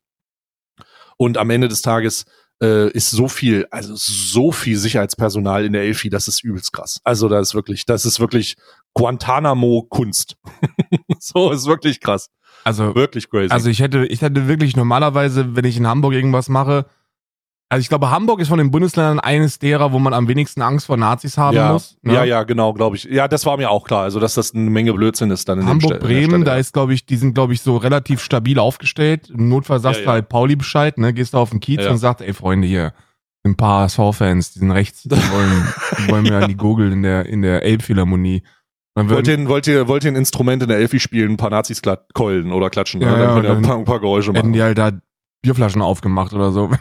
Und am Ende des Tages äh, ist so viel, also so viel Sicherheitspersonal in der Elfi, das ist übelst krass. Also das ist wirklich, das ist wirklich Guantanamo-Kunst. [laughs] so ist wirklich krass.
Also,
Wirklich crazy.
also ich hätte, ich hätte wirklich normalerweise, wenn ich in Hamburg irgendwas mache, also ich glaube, Hamburg ist von den Bundesländern eines derer, wo man am wenigsten Angst vor Nazis haben
ja,
muss. ne?
ja, ja, genau, glaube ich. Ja, das war mir auch klar. Also, dass das eine Menge Blödsinn ist dann in
Hamburg, Bremen, da ist, glaube ich, die sind, glaube ich, so relativ stabil aufgestellt. Im Notfall sagst
Ja,
du
ja.
halt Pauli Bescheid, ne? Gehst du auf den Kiez und sagst, ey Freunde, hier, ein paar SV-Fans, die sind rechts, die [laughs] wollen, die wollen mir an die Gurgel in der, in der Elbphilharmonie.
Wollt ihr, wollt, ihr, wollt ihr ein Instrument in der Elfi spielen, ein paar Nazis keulen oder klatschen?
Ja,
ne?
ja,
dann könnt ihr ein paar, ein paar Geräusche
hätten
machen.
die halt da Bierflaschen aufgemacht oder so. [laughs]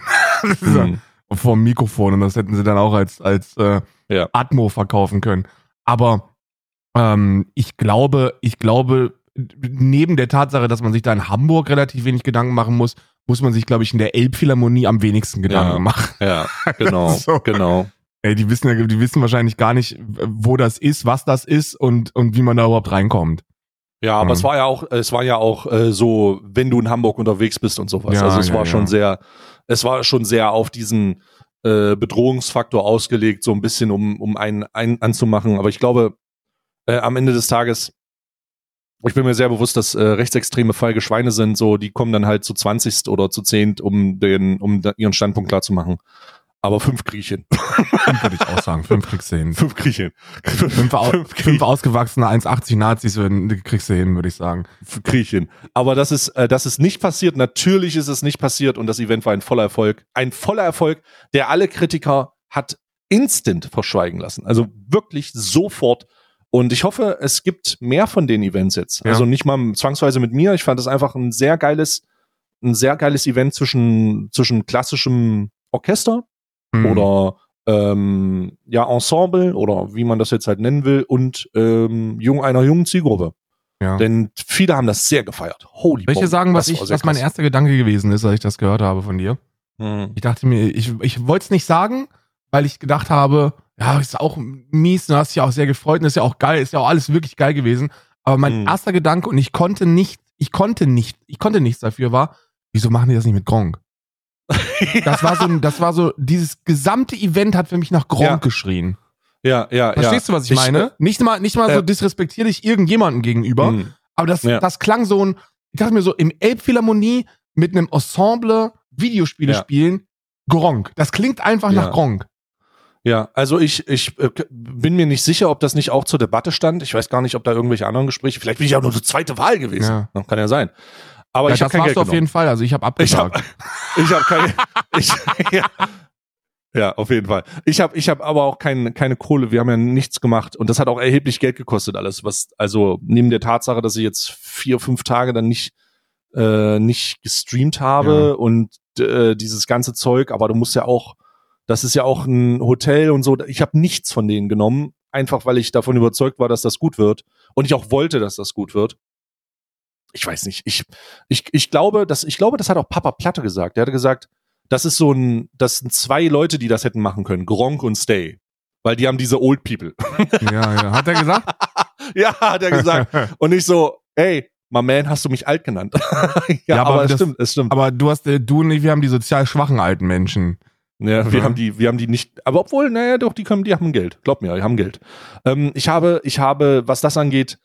Mhm.
vor dem Mikrofon und das hätten sie dann auch als, als äh,
Ja.
Atmo verkaufen können. Aber ähm, ich glaube, ich glaube, neben der Tatsache, dass man sich da in Hamburg relativ wenig Gedanken machen muss, muss man sich, glaube ich, in der Elbphilharmonie am wenigsten Gedanken
Ja.
machen.
Ja, [laughs] genau,
So.
genau.
Ey, die wissen ja, die wissen wahrscheinlich gar nicht, wo das ist, was das ist und, und wie man da überhaupt reinkommt.
Ja, aber
Mhm.
es war ja auch, es war ja auch äh, so, wenn du in Hamburg unterwegs bist und sowas.
Ja,
also es
ja,
war
ja.
schon sehr, es war schon sehr auf diesen äh, Bedrohungsfaktor ausgelegt, so ein bisschen, um, um einen, einen anzumachen. Aber ich glaube, äh, am Ende des Tages, ich bin mir sehr bewusst, dass äh, rechtsextreme feige Schweine sind, so, die kommen dann halt zu 20. oder zu 10. um den, um da, ihren Standpunkt klar zu machen. Aber fünf ich hin.
Fünf würde ich auch sagen. Fünf kriegst du hin.
Fünf krieg ich hin.
Fünf,
Fünf krieg
fünf ausgewachsene 1,80 Nazis kriegst du hin, würde ich sagen.
krieg ich hin. Aber das ist, äh, das ist nicht passiert. Natürlich ist es nicht passiert und das Event war ein voller Erfolg. Ein voller Erfolg, der alle Kritiker hat instant verschweigen lassen. Also wirklich sofort. Und ich hoffe, es gibt mehr von den Events jetzt.
Ja.
Also nicht mal zwangsweise mit mir. Ich fand das einfach ein sehr geiles, ein sehr geiles Event zwischen, zwischen klassischem Orchester
Hm.
oder ähm, ja, Ensemble oder wie man das jetzt halt nennen will und ähm, jung, einer jungen Zielgruppe.
ja.
Denn viele haben das sehr gefeiert. Holy
dir
Bombe.
sagen, was, ich, was mein erster Gedanke gewesen ist, als ich das gehört habe von dir?
Mhm.
Ich dachte mir, ich, ich wollte es nicht sagen, weil ich gedacht habe, ja, ist auch mies, du hast dich auch sehr gefreut und ist ja auch geil, ist ja auch alles wirklich geil gewesen. Aber mein
Mhm.
erster Gedanke, und ich konnte nicht, ich konnte nicht, ich konnte nichts dafür, war, wieso machen die das nicht mit Gronk? [laughs] Das war so, ein- das war so, dieses gesamte Event hat für mich nach Gronk
Ja.
geschrien.
Ja, ja,
Verstehst
ja.
du, was ich, meine? Nicht mal, nicht mal so
äh,
disrespektierlich irgendjemanden gegenüber,
Mhm.
aber das,
Ja.
das klang so ein, ich dachte mir so, im Elbphilharmonie mit einem Ensemble Videospiele spielen, Gronk. Das klingt einfach nach Gronk.
Ja, also ich, ich äh, bin mir nicht sicher, ob das nicht auch zur Debatte stand. Ich weiß gar nicht, ob da irgendwelche anderen Gespräche, vielleicht bin ich auch nur zur zweite Wahl gewesen.
Ja.
Kann ja sein. Aber
ja,
ich habe kein Geld
du auf
genommen.
jeden Fall. Also ich habe
Ich
abgesagt.
habe ich hab keine. [laughs] Ich, [laughs] ja. ja, auf jeden Fall. Ich habe ich hab aber auch kein, keine Kohle. Wir haben ja nichts gemacht und das hat auch erheblich Geld gekostet alles. Was also neben der Tatsache, dass ich jetzt vier fünf Tage dann nicht äh, nicht gestreamt habe
Ja.
und äh, dieses ganze Zeug. Aber du musst ja auch, das ist ja auch ein Hotel und so. Ich habe nichts von denen genommen, einfach weil ich davon überzeugt war, dass das gut wird und ich auch wollte, dass das gut wird. Ich weiß nicht. Ich ich, ich glaube, dass ich glaube, das hat auch Papa Platte gesagt. Der hatte gesagt, das ist so ein, das sind zwei Leute, die das hätten machen können, Gronk und Stay, weil die haben diese Old People.
ja, ja. Hat er gesagt? [laughs]
ja, hat er gesagt. [laughs] Und ich so, ey, my man, hast du mich alt genannt? [laughs] ja,
Ja, aber
aber, es
das-
stimmt, es stimmt.
Aber du hast, äh, du und ich, wir haben die sozial schwachen alten Menschen.
Ja, wir
Mhm.
haben die, wir haben die nicht, aber obwohl, naja, doch, die können, die haben Geld. Glaub mir, die haben Geld. Ähm, ich habe, ich habe, was das angeht,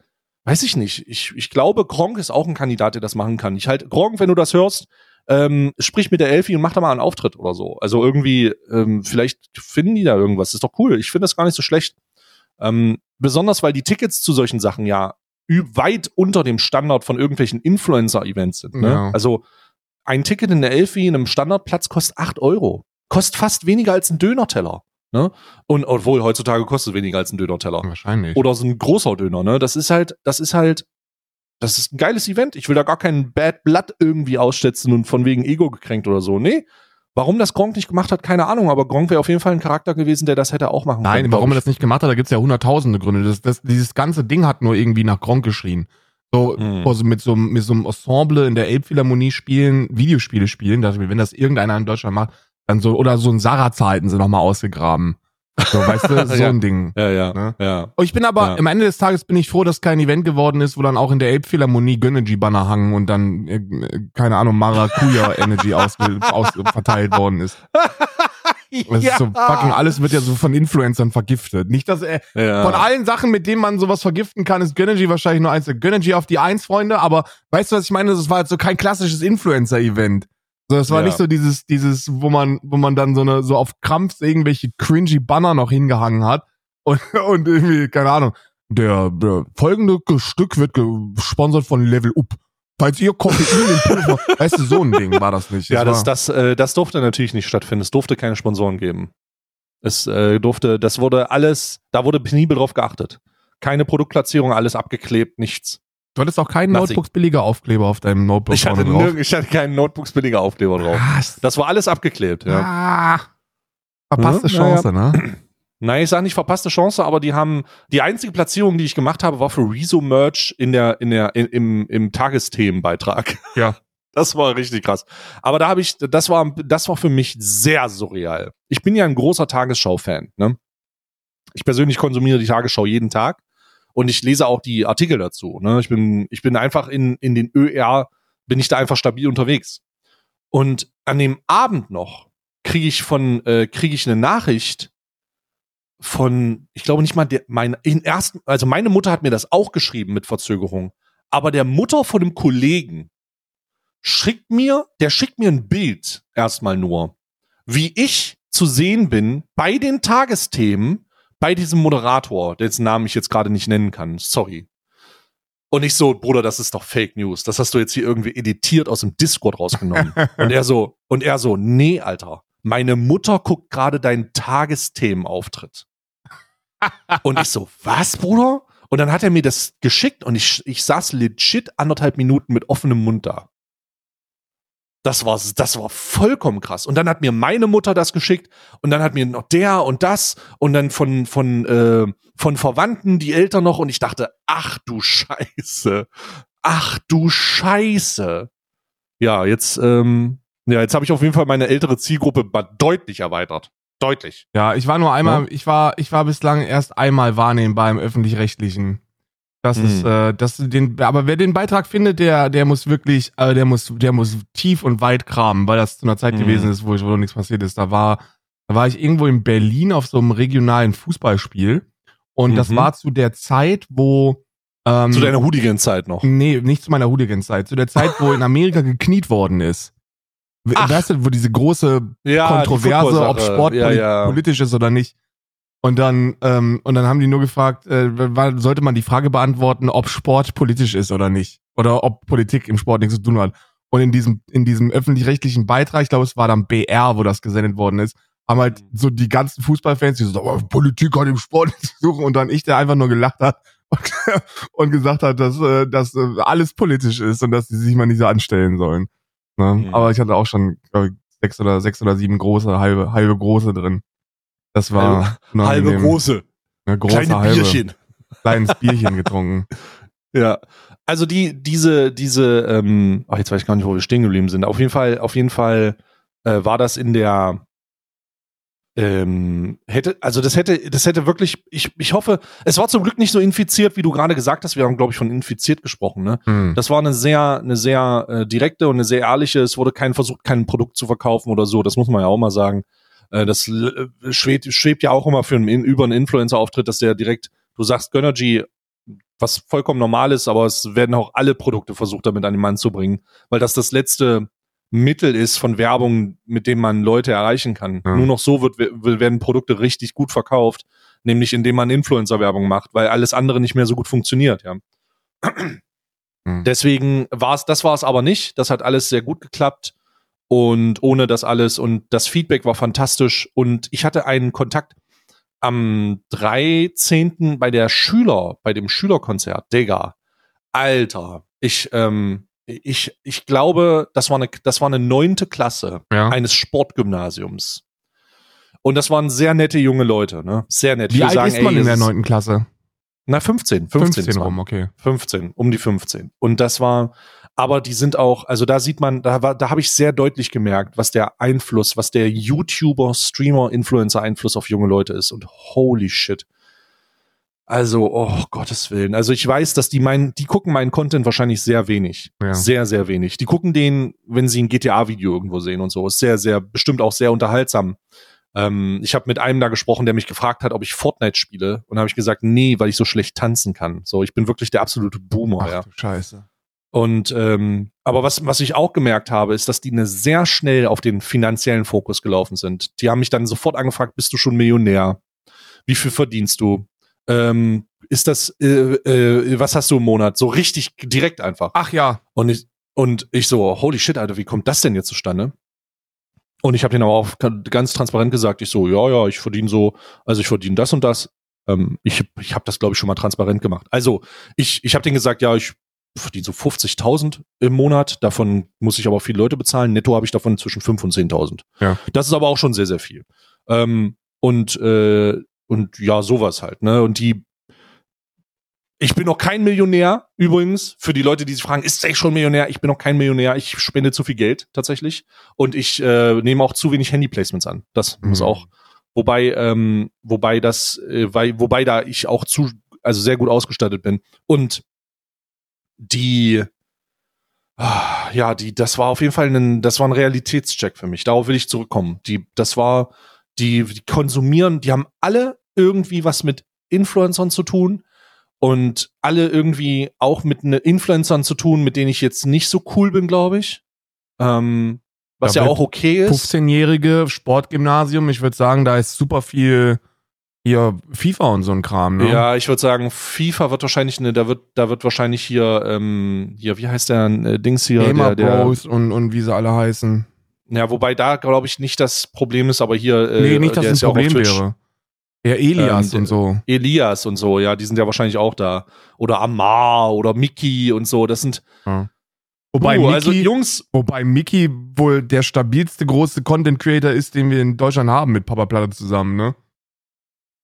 weiß ich nicht. Ich, ich glaube, Gronk ist auch ein Kandidat, der das machen kann. Ich halt, Gronk, wenn du das hörst, ähm, sprich mit der Elfi und mach da mal einen Auftritt oder so. Also irgendwie, ähm, vielleicht finden die da irgendwas. Das ist doch cool. Ich finde das gar nicht so schlecht. Ähm, besonders, weil die Tickets zu solchen Sachen ja weit unter dem Standard von irgendwelchen Influencer-Events sind. Ne?
Ja.
Also ein Ticket in der Elfi in einem Standardplatz kostet 8 Euro. Kostet fast weniger als ein Dönerteller. Ne? Und obwohl heutzutage kostet es weniger als ein Dönerteller.
Wahrscheinlich.
Oder so ein großer Döner, ne? Das ist halt, das ist halt, das ist ein geiles Event. Ich will da gar keinen Bad Blood irgendwie ausschätzen und von wegen Ego gekränkt oder so. Nee. Warum das Gronk nicht gemacht hat, keine Ahnung, aber Gronk wäre auf jeden Fall ein Charakter gewesen, der das hätte auch machen
Nein,
können.
warum er das nicht gemacht hat, da gibt's ja hunderttausende Gründe. Das, das, dieses ganze Ding hat nur irgendwie nach Gronk geschrien. So,
Hm.
also mit so, mit so einem Ensemble in der Elbphilharmonie spielen, Videospiele spielen, dass, wenn das irgendeiner in Deutschland macht, dann so, oder so ein hätten sie nochmal ausgegraben. So, weißt du, [laughs] so
Ja.
ein Ding.
Ja, ja,
Ne?
ja.
Oh, Ich bin aber,
Ja.
am Ende des Tages bin ich froh, dass kein Event geworden ist, wo dann auch in der Elbphilharmonie Gönnergy-Banner hangen und dann, äh, keine Ahnung, Maracuja-Energy [laughs] aus, aus, verteilt worden ist. [laughs] Das ist so fucking, alles wird ja so von Influencern vergiftet. Nicht, dass er,
ja.
von allen Sachen, mit denen man sowas vergiften kann, ist Gönnergy wahrscheinlich nur eins. Gönnergy auf die Eins, Freunde, aber weißt du, was ich meine? Das war halt so kein klassisches Influencer-Event. Das war
Ja.
nicht so dieses, dieses, wo man, wo man dann so eine, so auf Krampf irgendwelche cringy Banner noch hingehangen hat und, [laughs] und irgendwie, keine Ahnung. Der, der folgende Stück wird gesponsert von Level Up. Falls ihr Koffein in Pulver, [laughs] weißt du, so ein Ding war das nicht.
Ja, das,
war,
das, äh, das durfte natürlich nicht stattfinden. Es durfte keine Sponsoren geben. Es äh, durfte, das wurde alles, da wurde penibel drauf geachtet. Keine Produktplatzierung, alles abgeklebt, nichts.
Du hattest auch keinen
Nothing.
Notebooks-billiger Aufkleber auf deinem Notebook
Ich hatte,
drauf.
ich hatte keinen Notebooks-billiger Aufkleber drauf.
Was?
Das war alles abgeklebt, ja.
Ah, verpasste
Ja,
Chance, ne?
Nein, ich sage nicht verpasste Chance, aber die haben, die einzige Platzierung, die ich gemacht habe, war für Rezo-Merch in der, in der, in, im, im Tagesthemenbeitrag.
Ja. [laughs]
Das war richtig krass. Aber da habe ich, das war, das war für mich sehr surreal. Ich bin ja ein großer Tagesschau-Fan, ne? Ich persönlich konsumiere die Tagesschau jeden Tag und ich lese auch die Artikel dazu, ne? Ich bin, ich bin einfach in, in den ÖR, bin ich da einfach stabil unterwegs. Und an dem Abend noch kriege ich von, äh, kriege ich eine Nachricht von, ich glaube nicht mal der, mein, in ersten, also meine Mutter hat mir das auch geschrieben mit Verzögerung, aber der Mutter von dem Kollegen schickt mir, der schickt mir ein Bild erstmal nur, wie ich zu sehen bin bei den Tagesthemen bei diesem Moderator, dessen Namen ich jetzt gerade nicht nennen kann. Sorry. Und ich so, Bruder, das ist doch Fake News. Das hast du jetzt hier irgendwie editiert aus dem Discord rausgenommen. [laughs] und er so, und er so, nee, Alter. Meine Mutter guckt gerade deinen Tagesthemenauftritt. und ich so, was, Bruder? Und dann hat er mir das geschickt und ich, ich saß legit anderthalb Minuten mit offenem Mund da. Das war, das war vollkommen krass. Und dann hat mir meine Mutter das geschickt und dann hat mir noch der und das und dann von, von, äh, von Verwandten die Eltern noch und ich dachte, ach du Scheiße. Ach du Scheiße. Ja, jetzt, ähm, ja, jetzt habe ich auf jeden Fall meine ältere Zielgruppe deutlich erweitert. Deutlich.
Ja, ich war nur einmal, ich war, ich war bislang erst einmal wahrnehmbar im öffentlich-rechtlichen. Das
Mhm.
ist, äh, das den, aber wer den Beitrag findet, der, der muss wirklich, äh, der muss, der muss tief und weit kramen, weil das zu einer Zeit
Mhm.
gewesen ist, wo, ich, wo noch nichts passiert ist. Da war, da war ich irgendwo in Berlin auf so einem regionalen Fußballspiel und das
Mhm.
war zu der Zeit, wo ähm,
Zu deiner Hooligan-Zeit noch.
Nee, nicht zu meiner Hooligan-Zeit. Zu der Zeit, wo in Amerika gekniet worden ist.
Ach.
Weißt du, wo diese große
Ja, die
Kontroverse, ob
Football-Sache.
Sport
ja, ja.
politisch ist oder nicht. Und dann, ähm, und dann haben die nur gefragt, äh, sollte man die Frage beantworten, ob Sport politisch ist oder nicht. Oder ob Politik im Sport nichts zu tun hat. Und in diesem, in diesem öffentlich-rechtlichen Beitrag, ich glaube, es war dann BR, wo das gesendet worden ist, haben halt
Mhm.
so die ganzen Fußballfans, die so, oh, Politik hat im Sport nichts zu suchen. Und dann ich, der einfach nur gelacht hat und, [laughs] und gesagt hat, dass, äh, dass äh, alles politisch ist und dass sie sich mal nicht so anstellen sollen. Ne?
Mhm.
Aber ich hatte auch schon, glaub ich, sechs oder sechs oder sieben große, halbe, halbe große drin. Das war
Halbe
unangenehm.
große.
Eine große
Kleine
halbe.
Bierchen.
Kleines Bierchen getrunken. [laughs]
Ja. Also die, diese, diese, ähm, ach, jetzt weiß ich gar nicht, wo wir stehen geblieben sind. Auf jeden Fall, auf jeden Fall äh, war das in der ähm, hätte, also das hätte, das hätte wirklich, ich, ich hoffe, es war zum Glück nicht so infiziert, wie du gerade gesagt hast. Wir haben, glaube ich, von infiziert gesprochen, ne?
Hm.
Das war eine sehr, eine sehr äh, direkte und eine sehr ehrliche. Es wurde kein Versuch, kein Produkt zu verkaufen oder so. Das muss man ja auch mal sagen. Äh, das äh, schwebt, schwebt ja auch immer für einen, in- über einen Influencer-Auftritt, dass der direkt, du sagst Gönnergy, was vollkommen normal ist, aber es werden auch alle Produkte versucht, damit an den Mann zu bringen, weil das das letzte Mittel ist von Werbung, mit dem man Leute erreichen kann.
Ja.
Nur noch so wird, wird, werden Produkte richtig gut verkauft, nämlich indem man Influencer-Werbung macht, weil alles andere nicht mehr so gut funktioniert, ja. Hm. Deswegen war es, das war es aber nicht. Das hat alles sehr gut geklappt und ohne das alles und das Feedback war fantastisch und ich hatte einen Kontakt am 13. bei der Schüler, bei dem Schülerkonzert, Digga. Alter, ich, ähm, ich, ich glaube, das war eine, das war eine neunte Klasse
Ja.
eines Sportgymnasiums. Und das waren sehr nette junge Leute, ne? Sehr nett.
Wie
Wir
alt
sagen,
ist man
ey,
in der neunten Klasse?
Na, 15. 15,
15
war-
rum, okay.
15, um die 15. Und das war, aber die sind auch, also da sieht man, da war, da habe ich sehr deutlich gemerkt, was der Einfluss, was der YouTuber, Streamer, Influencer Einfluss auf junge Leute ist. Und holy shit. Also, oh Gottes Willen. Also ich weiß, dass die meinen, die gucken meinen Content wahrscheinlich sehr wenig.
Ja.
Sehr, sehr wenig. Die gucken den, wenn sie ein GTA-Video irgendwo sehen und so. Ist sehr, sehr, bestimmt auch sehr unterhaltsam. Ähm, ich habe mit einem da gesprochen, der mich gefragt hat, ob ich Fortnite spiele. Und habe ich gesagt, nee, weil ich so schlecht tanzen kann. So, ich bin wirklich der absolute Boomer,
Ach
ja.
du Scheiße.
Und ähm, aber was, was ich auch gemerkt habe, ist, dass die eine sehr schnell auf den finanziellen Fokus gelaufen sind. Die haben mich dann sofort angefragt, bist du schon Millionär? Wie viel verdienst du? Ähm, ist das, äh, äh, was hast du im Monat? So richtig direkt einfach.
Ach ja.
Und ich, und ich so, holy shit, Alter, wie kommt das denn jetzt zustande? Und ich habe denen aber auch ganz transparent gesagt, ich so, ja, ja, ich verdiene so, also ich verdiene das und das. Ähm, ich ich habe das, glaube ich, schon mal transparent gemacht. Also ich, ich habe denen gesagt, ja, ich verdiene so 50.000 im Monat. Davon muss ich aber viele Leute bezahlen. Netto habe ich davon zwischen 5.000 und 10.000.
Ja.
Das ist aber auch schon sehr, sehr viel. Ähm, und, äh, und ja, sowas halt. Ne? Und die ich bin noch kein Millionär, übrigens. Für die Leute, die sich fragen, ist Zach schon Millionär? Ich bin noch kein Millionär. Ich spende zu viel Geld, tatsächlich. Und ich äh, nehme auch zu wenig Handy-Placements an. Das muss
Mhm.
auch. Wobei, ähm, wobei das, äh, weil, wobei da ich auch zu, also sehr gut ausgestattet bin. Und die, ah, ja, die, das war auf jeden Fall ein, das war ein Realitätscheck für mich. Darauf will ich zurückkommen. Die, das war, die, die konsumieren, die haben alle irgendwie was mit Influencern zu tun und alle irgendwie auch mit ne Influencern zu tun, mit denen ich jetzt nicht so cool bin, glaube ich. Ähm, was
Da
ja auch okay ist.
15-jährige Sportgymnasium, ich würde sagen, da ist super viel hier FIFA und so ein Kram, ne?
Ja, ich würde sagen, FIFA wird wahrscheinlich eine, da wird, da wird wahrscheinlich hier, ähm, hier, wie heißt der äh, Dings hier,
Gamer
der, der,
Bros und, und wie sie alle heißen.
ja, wobei da glaube ich nicht das Problem ist, aber hier, äh,
nee, nicht, dass
ist
ein
ja
Problem wäre. Ja, Elias
Ähm,
und so.
Elias und so, ja, die sind ja wahrscheinlich auch da. Oder Amar oder Mickey und so, das sind,
Wobei,
uh,
Mickey,
also Jungs,
wobei Mickey wohl der stabilste große Content Creator ist, den wir in Deutschland haben mit Papa Platte zusammen, ne?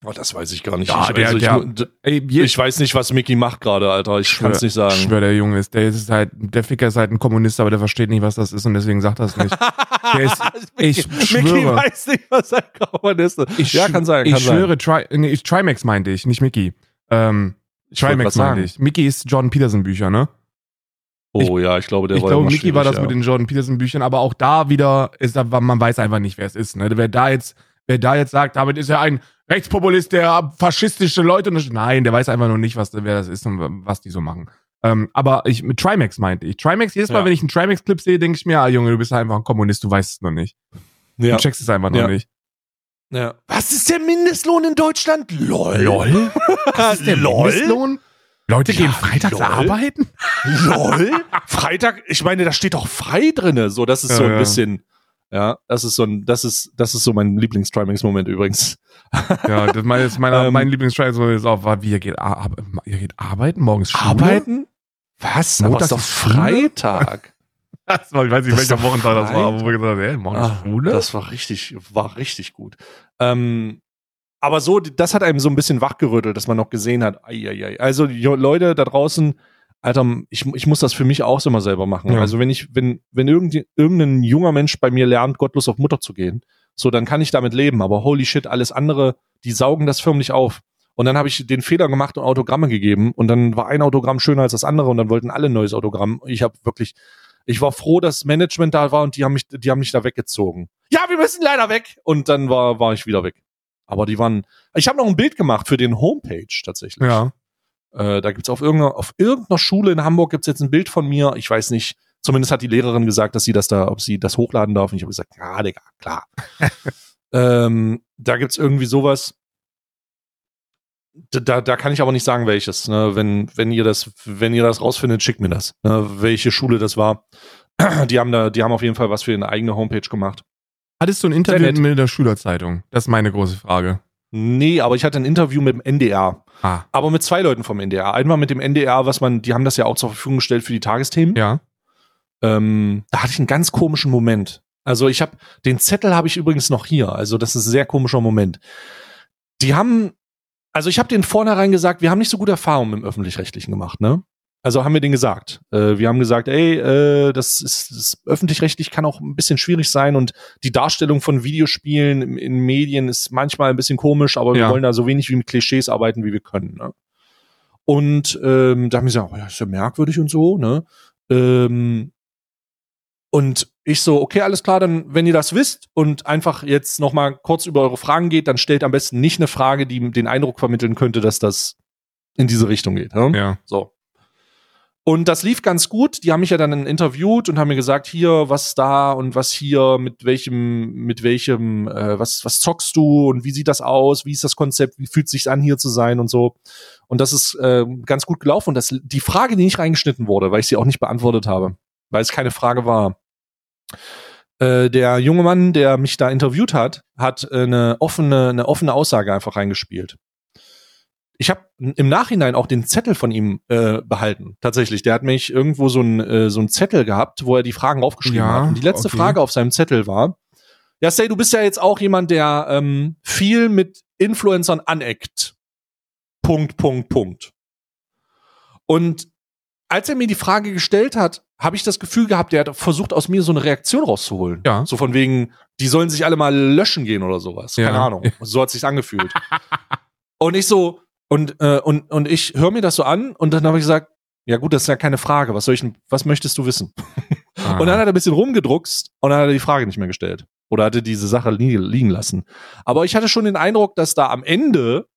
Oh, das weiß ich gar nicht.
Ja,
ich,
der-
also ich,
der-
d-
Ey,
ich weiß nicht, was Mickey macht gerade, Alter, ich kann es nicht sagen.
Ich schwör, der Junge ist, der ist halt, der Ficker ist halt ein Kommunist, aber der versteht nicht, was das ist und deswegen sagt er es nicht. [laughs] Der ist- ich
Mickey
schwöre.
weiß nicht, was ein Kommunist ist.
Ich
ja, kann sein,
Ich
kann sein.
schwöre, Tri nee, ich- Trimax meinte ich, nicht Mickey. Ähm,
Ich
Trimax meinte ich. Mickey ist Jordan Peterson Bücher, ne?
Oh ja, ich glaube, der
ich
war
glaube,
immer
Mickey war das
schwierig,
mit
ja.
den Jordan Peterson Büchern, aber auch da wieder ist, da- man weiß einfach nicht, wer es ist. Ne? Wer da jetzt, wer da jetzt sagt, damit ist er ein Rechtspopulist, der faschistische Leute und nein, der weiß einfach noch nicht, was, wer das ist und was die so machen. Ähm, aber ich mit Trimax meinte ich. Trimax, jedes Mal,
Ja.
wenn ich einen Trimax-Clip sehe, denke ich mir, ah Junge, du bist einfach ein Kommunist, du weißt es noch nicht.
Ja.
Du checkst es einfach noch
Ja.
nicht.
Ja. Was ist der Mindestlohn in Deutschland? LOL.
LOL? Was ist der [laughs]
LOL?
Mindestlohn? Leute gehen freitags
lol.
arbeiten?
LOL? Freitag, ich meine, da steht doch frei drinne. So, das ist so ein bisschen. Ja, das ist so ein, das ist, das ist so mein Lieblings-Trimax-Moment übrigens.
Ja, das mein, das ist meiner, [laughs]
Ähm.
mein Lieblingsscheiß ist auch, wie ihr geht, ar ihr geht arbeiten, morgens Schule?
Arbeiten? Was? Aber
Montags
ist doch? Freitag. [laughs]
Das war, ich weiß nicht,
Das
welcher Wochentag das war, wo wir gesagt haben, ey, morgen
Ah,
Schule?
Das war richtig, war richtig gut. Ähm, aber so, das hat einem so ein bisschen wachgerüttelt, dass man noch gesehen hat, ai, ai, ai. also Leute da draußen, Alter, ich, ich muss das für mich auch immer selber machen.
Ja.
Also wenn ich, wenn, wenn irgend, irgendein junger Mensch bei mir lernt, gottlos auf Mutter zu gehen, so, dann kann ich damit leben. Aber holy shit, alles andere, die saugen das förmlich auf. Und dann habe ich den Fehler gemacht und Autogramme gegeben. Und dann war ein Autogramm schöner als das andere und dann wollten alle ein neues Autogramm. Ich habe wirklich, ich war froh, dass Management da war und die haben mich, die haben mich da weggezogen. Ja, wir müssen leider weg. Und dann war, war ich wieder weg. Aber die waren, ich habe noch ein Bild gemacht für den Homepage tatsächlich.
ja.
Äh, da gibt's auf irgendeiner, auf irgendeiner Schule in Hamburg gibt's jetzt ein Bild von mir. Ich weiß nicht. Zumindest hat die Lehrerin gesagt, dass sie das da, ob sie das hochladen darf. Und ich habe gesagt, ja, Digga, klar. [laughs] ähm, da gibt's irgendwie sowas. da, da kann ich aber nicht sagen, welches. Ne? Wenn, wenn ihr das, wenn ihr das rausfindet, schickt mir das. Ne? Welche Schule das war. [clears throat] Die haben da, die haben auf jeden Fall was für eine eigene Homepage gemacht.
Hattest du ein Interview mit der Schülerzeitung? Das ist meine große Frage.
Nee, aber ich hatte ein Interview mit dem NDR. Ah. Aber mit zwei Leuten vom NDR. Einmal mit dem NDR, was man, die haben das ja auch zur Verfügung gestellt für die Tagesthemen.
Ja.
Ähm, da hatte ich einen ganz komischen Moment. Also ich habe den Zettel habe ich übrigens noch hier. Also das ist ein sehr komischer Moment. Die haben, also ich habe den vornherein gesagt, wir haben nicht so gute Erfahrungen im öffentlich-rechtlichen gemacht, ne? Also haben wir den gesagt. Äh, wir haben gesagt, ey, äh, das ist, das öffentlich-rechtlich kann auch ein bisschen schwierig sein und die Darstellung von Videospielen in, in Medien ist manchmal ein bisschen komisch, aber ja. wir wollen da so wenig wie mit Klischees arbeiten, wie wir können. Ne? Und ähm, da haben wir gesagt, oh, ja, ist ja merkwürdig und so, ne? Ähm, und ich so, okay, alles klar, dann, wenn ihr das wisst und einfach jetzt noch mal kurz über eure Fragen geht, dann stellt am besten nicht eine Frage, die den Eindruck vermitteln könnte, dass das in diese Richtung geht. Ne?
Ja.
So. Und das lief ganz gut. Die haben mich ja dann interviewt und haben mir gesagt, hier, was da und was hier, mit welchem, mit welchem, äh, was, was zockst du und wie sieht das aus, wie ist das Konzept, wie fühlt es sich an, hier zu sein und so. Und das ist äh, ganz gut gelaufen. Und das, die Frage, die nicht reingeschnitten wurde, weil ich sie auch nicht beantwortet habe, weil es keine Frage war. Äh, der junge Mann, der mich da interviewt hat, hat eine offene, eine offene Aussage einfach reingespielt ich habe im Nachhinein auch den Zettel von ihm äh, behalten. Tatsächlich, der hat mich irgendwo so ein äh, so ein Zettel gehabt, wo er die Fragen aufgeschrieben ja, hat. Und die letzte okay. Frage auf seinem Zettel war: Ja, Say, du bist ja jetzt auch jemand, der ähm, viel mit Influencern aneckt. Punkt, Punkt, Punkt. Und als er mir die Frage gestellt hat, habe ich das Gefühl gehabt, der hat versucht, aus mir so eine Reaktion rauszuholen.
Ja.
So von wegen, die sollen sich alle mal löschen gehen oder sowas. Keine ja. Ahnung. [laughs] So hat sich's angefühlt. Und ich so, und, äh, und, und ich höre mir das so an und dann habe ich gesagt, ja gut, das ist ja keine Frage. Was soll ich denn, was möchtest du wissen? und dann hat er ein bisschen rumgedruckst und dann hat er die Frage nicht mehr gestellt. Oder hatte diese Sache li liegen lassen. Aber ich hatte schon den Eindruck, dass da am Ende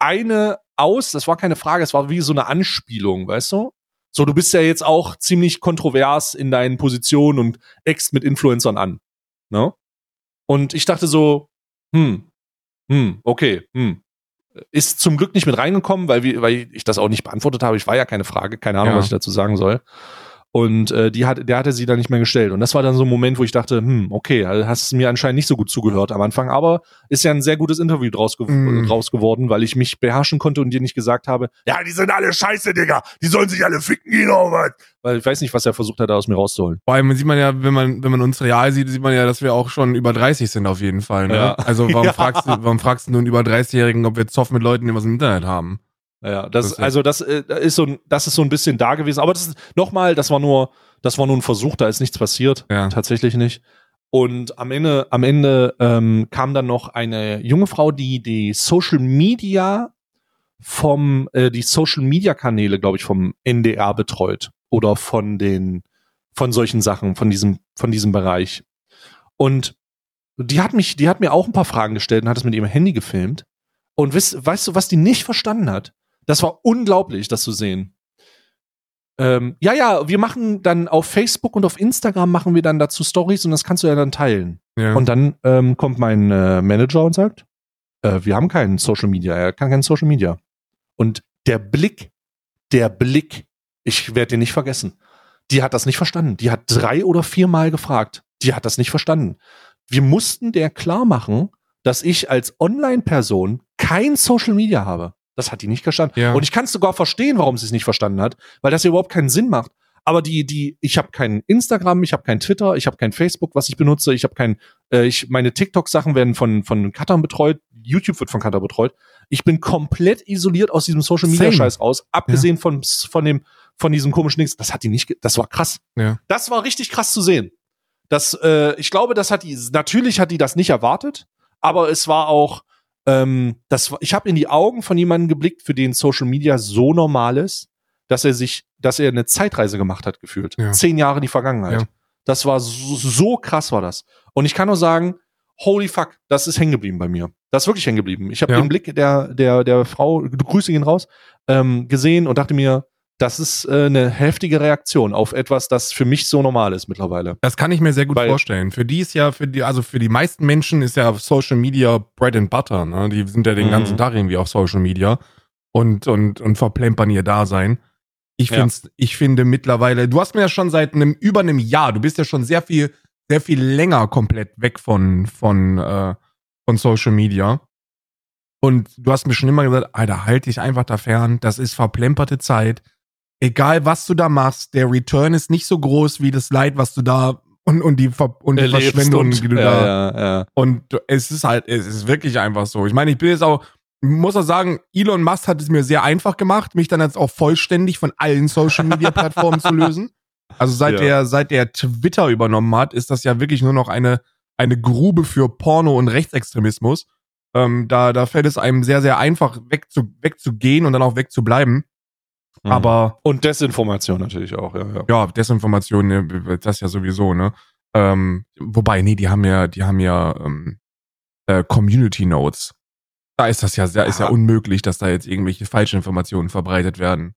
eine aus, das war keine Frage, es war wie so eine Anspielung, weißt du? So, du bist ja jetzt auch ziemlich kontrovers in deinen Positionen und eckst mit Influencern an. Ne? Und ich dachte so, hm, hm, okay, hm, ist zum Glück nicht mit reingekommen, weil, wir, weil ich das auch nicht beantwortet habe. Ich war ja keine Frage, keine Ahnung, ja. was ich dazu sagen soll. Und äh, die hat, der hatte sie dann nicht mehr gestellt. Und das war dann so ein Moment, wo ich dachte, hm, okay, also hast mir anscheinend nicht so gut zugehört am Anfang, aber ist ja ein sehr gutes Interview draus, ge mm. draus geworden, weil ich mich beherrschen konnte und dir nicht gesagt habe, ja, die sind alle scheiße, Digga, die sollen sich alle ficken gehen, oh was. Weil ich weiß nicht, was er versucht hat, aus mir rauszuholen.
Vor allem sieht man ja, wenn man, wenn man uns real sieht, sieht man ja, dass wir auch schon über 30 sind auf jeden Fall. Ne? Ja. Also warum [laughs] ja. fragst du, warum fragst du einen über 30-Jährigen, ob wir Zoff mit Leuten, die was im Internet haben?
Ja, das, also das äh, ist so, das ist so ein bisschen da gewesen. Aber das ist nochmal, das war nur, das war nur ein Versuch, da ist nichts passiert.
Ja.
Tatsächlich nicht. Und am Ende, am Ende ähm, kam dann noch eine junge Frau, die die Social Media vom, äh, die Social Media Kanäle, glaube ich, vom NDR betreut oder von den, von solchen Sachen, von diesem, von diesem Bereich. Und die hat mich, die hat mir auch ein paar Fragen gestellt und hat es mit ihrem Handy gefilmt. Und weißt, weißt du, was die nicht verstanden hat? Das war unglaublich, das zu sehen. Ähm, ja, ja, wir machen dann auf Facebook und auf Instagram machen wir dann dazu Stories und das kannst du ja dann teilen.
Ja.
Und dann ähm, kommt mein äh, Manager und sagt, äh, wir haben keinen Social Media, er kann kein Social Media. Und der Blick, der Blick, ich werde den nicht vergessen. Die hat das nicht verstanden. Die hat drei oder viermal gefragt. Die hat das nicht verstanden. Wir mussten der klar machen, dass ich als Online-Person kein Social Media habe. Das hat die nicht verstanden.
Ja.
Und ich kann es sogar verstehen, warum sie es nicht verstanden hat, weil das ja überhaupt keinen Sinn macht. Aber die, die, ich habe kein Instagram, ich habe kein Twitter, ich habe kein Facebook, was ich benutze, ich habe kein, äh, ich, meine TikTok-Sachen werden von von Cuttern betreut, YouTube wird von Cutter betreut. Ich bin komplett isoliert aus diesem Social Media Scheiß raus, abgesehen ja. von von dem von diesem komischen Dings. Das hat die nicht, das war krass.
Ja.
Das war richtig krass zu sehen. Das, äh, ich glaube, das hat die, natürlich hat die das nicht erwartet, aber es war auch, ähm, das, ich habe in die Augen von jemandem geblickt, für den Social Media so normal ist, dass er sich, dass er eine Zeitreise gemacht hat, gefühlt. Ja. Zehn Jahre in die Vergangenheit. Ja. Das war so, so krass, war das. Und ich kann nur sagen, holy fuck, das ist hängen geblieben bei mir. Das ist wirklich hängen geblieben. Ich habe ja. den Blick der, der, der Frau, du grüße ihn raus, ähm, gesehen und dachte mir, das ist äh, eine heftige Reaktion auf etwas, das für mich so normal ist mittlerweile.
Das kann ich mir sehr gut Weil, vorstellen. Für die ist ja, für die, also für die meisten Menschen ist ja Social Media Bread and Butter. Ne? Die sind ja den mhm. ganzen Tag irgendwie auf Social Media. und, und, und verplempern ihr Dasein. Ich,
Ja.
find's, ich finde mittlerweile, du hast mir ja schon seit einem, über einem Jahr, du bist ja schon sehr viel, sehr viel länger komplett weg von, von, äh, von Social Media. Und du hast mir schon immer gesagt, Alter, halt dich einfach da fern, das ist verplemperte Zeit. Egal was du da machst, der Return ist nicht so groß wie das Leid, was du da und, und die, Ver und die
Erlebst
Verschwendung,
und-
die du
ja,
da
ja, ja.
und es ist halt, es ist wirklich einfach so. Ich meine, ich bin jetzt auch, ich muss auch sagen, Elon Musk hat es mir sehr einfach gemacht, mich dann jetzt auch vollständig von allen Social Media Plattformen zu lösen. Also seit der, seit der Twitter übernommen hat, ist das ja wirklich nur noch eine, eine Grube für Porno und Rechtsextremismus. Ähm, da, da fällt es einem sehr, sehr einfach wegzu, wegzugehen und dann auch wegzubleiben.
Mhm.
Aber
Und Desinformation natürlich auch, ja, ja.
ja, Desinformation, ne, das ja sowieso, ne? Ähm, wobei, nee, die haben ja, die haben ja ähm, äh, Community Notes. Da ist das ja, sehr, ist ja
Aha.
unmöglich, dass da jetzt irgendwelche Falschinformationen verbreitet werden.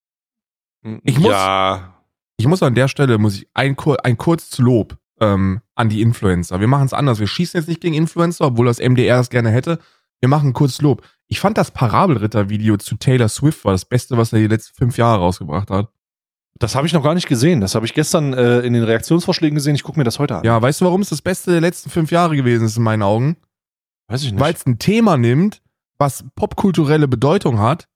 Ich muss-
ja,
Ich muss an der Stelle, muss ich ein, ein kurzes Lob ähm, an die Influencer. Wir machen es anders. Wir schießen jetzt nicht gegen Influencer, obwohl das MDR das gerne hätte. Wir machen kurzes Lob. Ich fand das Parabelritter-Video zu Taylor Swift war das Beste, was er die letzten fünf Jahre rausgebracht hat.
das habe ich noch gar nicht gesehen. Das habe ich gestern äh, in den Reaktionsvorschlägen gesehen. Ich gucke mir das heute an.
Ja, weißt du, warum es das Beste der letzten fünf Jahre gewesen ist in meinen Augen?
Weiß ich nicht.
weil es ein Thema nimmt, was popkulturelle Bedeutung hat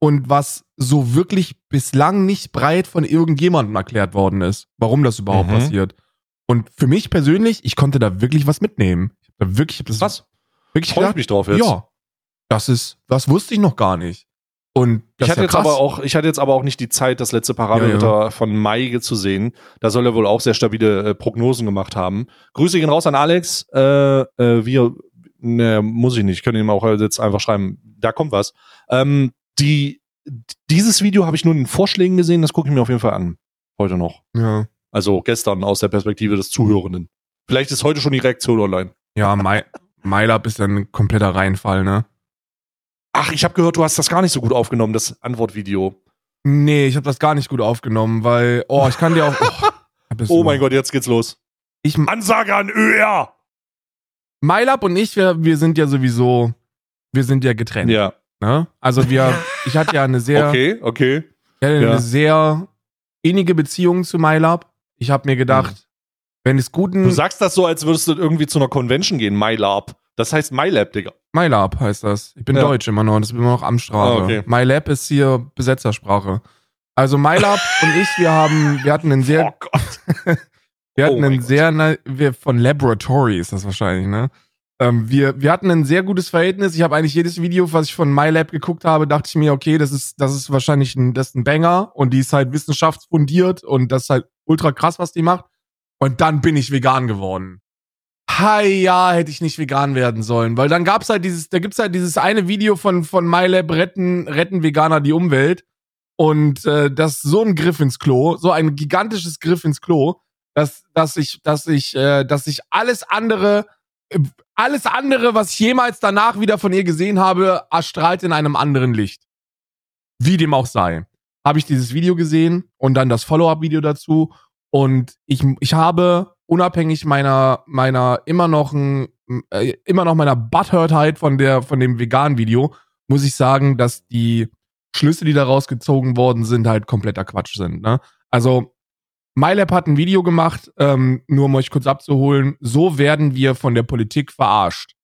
und was so wirklich bislang nicht breit von irgendjemandem erklärt worden ist, warum das überhaupt
Mhm.
passiert. Und für mich persönlich, ich konnte da wirklich was mitnehmen. Ich hab da wirklich, ich hab das
Was?
wirklich
Freue ich
gedacht,
mich drauf jetzt.
ja, das ist, das wusste ich noch gar nicht. Und das
Ich hatte,
ja
jetzt
krass.
aber auch, ich hatte jetzt aber auch nicht die Zeit, das letzte Parabelritter von Mai zu sehen. Da soll er wohl auch sehr stabile äh, Prognosen gemacht haben. Grüße gehen raus an Alex. Äh, äh, wir, ne, muss ich nicht, ich könnte ihm auch jetzt einfach schreiben, da kommt was. Ähm, die, dieses Video habe ich nur in Vorschlägen gesehen, das gucke ich mir auf jeden Fall an. Heute noch.
ja,
Also gestern aus der Perspektive des Zuhörenden. Vielleicht ist heute schon die Reaktion online.
ja, My, MyLab ist ein kompletter Reinfall, ne?
Ach, ich habe gehört, du hast das gar nicht so gut aufgenommen, das Antwortvideo.
Nee, ich habe das gar nicht gut aufgenommen, weil, oh, ich kann dir auch, oh, [laughs]
Oh mein Gott, jetzt geht's los.
Ich,
Ansage an ÖR!
MyLab und ich, wir, wir sind ja sowieso, wir sind ja getrennt.
Ja.
Ne? Also wir, ich hatte ja eine sehr,
Okay, okay.
ich hatte
ja.
eine sehr innige Beziehung zu MyLab. Ich habe mir gedacht, wenn es guten
Du sagst das so, als würdest du irgendwie zu einer Convention gehen, MyLab. Das heißt MyLab, Digga.
MyLab heißt das. Ich bin
Ja.
Deutsch immer noch, das ist immer noch Amtssprache.
Ah, okay.
MyLab ist hier Besetzersprache. Also MyLab [laughs] und ich, wir haben, wir hatten einen sehr,
oh Gott. [laughs]
Wir
Oh
hatten
mein
einen
Gott.
sehr, wir, von Laboratory ist das wahrscheinlich, ne? Ähm, wir, wir hatten ein sehr gutes Verhältnis. Ich habe eigentlich jedes Video, was ich von MyLab geguckt habe, dachte ich mir, okay, das ist, das ist wahrscheinlich ein, das ist ein Banger und die ist halt wissenschaftsfundiert und das ist halt ultra krass, was die macht. Und dann bin ich vegan geworden. Hi, ja, hätte ich nicht vegan werden sollen, weil dann gab's halt dieses, da gibt's halt dieses eine Video von, von MyLab retten, retten Veganer die Umwelt. Und äh, das so ein Griff ins Klo, so ein gigantisches Griff ins Klo, dass, dass ich, dass ich, äh, dass ich alles andere, alles andere, was ich jemals danach wieder von ihr gesehen habe, erstrahlt in einem anderen Licht. Wie dem auch sei. Habe ich dieses Video gesehen und dann das Follow-up-Video dazu. Und ich, ich habe unabhängig meiner, meiner immer noch, ein, äh, immer noch meiner Butthurtheit von der, von dem veganen Video, muss ich sagen, dass die Schlüsse, die daraus gezogen worden sind, halt kompletter Quatsch sind. Ne? Also, MyLab hat ein Video gemacht, ähm, nur um euch kurz abzuholen. So werden wir von der Politik verarscht.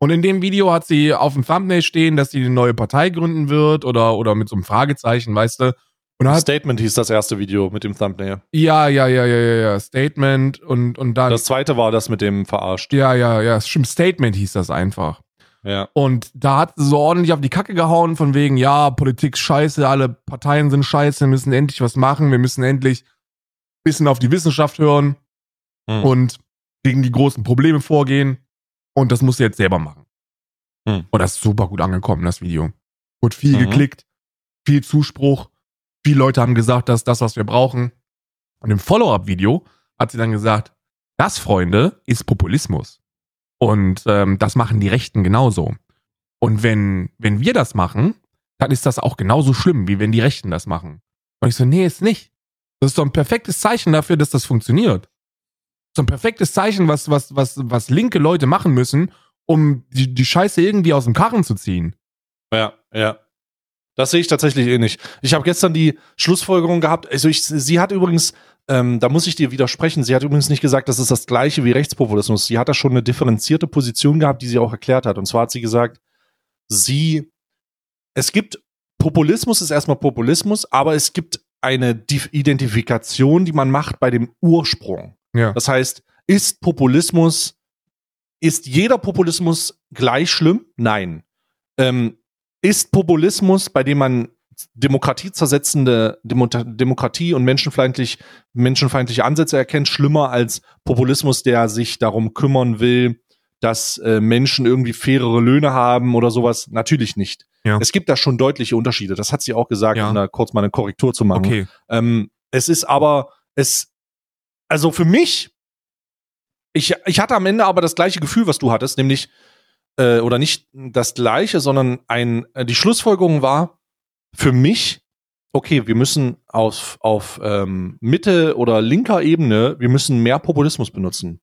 Und in dem Video hat sie auf dem Thumbnail stehen, dass sie eine neue Partei gründen wird oder, oder mit so einem Fragezeichen, weißt du. Und hat,
Statement hieß das erste Video mit dem Thumbnail.
ja, ja, ja, ja, ja, ja, Statement und, und dann.
Das zweite war das mit dem verarscht.
ja, ja, ja, stimmt, Statement hieß das einfach.
Ja.
Und da hat sie so ordentlich auf die Kacke gehauen, von wegen, ja, Politik scheiße, alle Parteien sind scheiße, wir müssen endlich was machen, wir müssen endlich ein bisschen auf die Wissenschaft hören
Hm.
und gegen die großen Probleme vorgehen. Und das muss sie jetzt selber machen.
Hm.
Und das ist super gut angekommen, das Video. Wurde viel
Mhm.
geklickt, viel Zuspruch. Viele Leute haben gesagt, das ist das, was wir brauchen. Und im Follow-up-Video hat sie dann gesagt, das, Freunde, ist Populismus. Und ähm, das machen die Rechten genauso. Und wenn, wenn wir das machen, dann ist das auch genauso schlimm, wie wenn die Rechten das machen. Und ich so, nee, ist nicht. Das ist doch ein perfektes Zeichen dafür, dass das funktioniert. So ein perfektes Zeichen, was, was, was, was linke Leute machen müssen, um die, die Scheiße irgendwie aus dem Karren zu ziehen.
Ja, ja. Das sehe ich tatsächlich eh nicht. Ich habe gestern die Schlussfolgerung gehabt. Also ich, sie hat übrigens, ähm, da muss ich dir widersprechen, sie hat übrigens nicht gesagt, das ist das gleiche wie Rechtspopulismus. Sie hat da schon eine differenzierte Position gehabt, die sie auch erklärt hat. Und zwar hat sie gesagt, sie, es gibt, Populismus ist erstmal Populismus, aber es gibt eine Identifikation, die man macht bei dem Ursprung.
Ja.
Das heißt, ist Populismus, ist jeder Populismus gleich schlimm? Nein. Ähm, ist Populismus, bei dem man demokratiezersetzende Demo Demokratie und menschenfeindlich, menschenfeindliche Ansätze erkennt, schlimmer als Populismus, der sich darum kümmern will, dass äh, Menschen irgendwie fairere Löhne haben oder sowas? Natürlich nicht.
Ja.
Es gibt da schon deutliche Unterschiede. Das hat sie auch gesagt,
Ja.
um da kurz mal eine Korrektur zu machen.
Okay.
Ähm, es ist aber, es, also für mich, ich, ich hatte am Ende aber das gleiche Gefühl, was du hattest, nämlich, äh, oder nicht das gleiche, sondern ein, äh, die Schlussfolgerung war für mich, okay, wir müssen auf, auf ähm, Mitte oder linker Ebene, wir müssen mehr Populismus benutzen.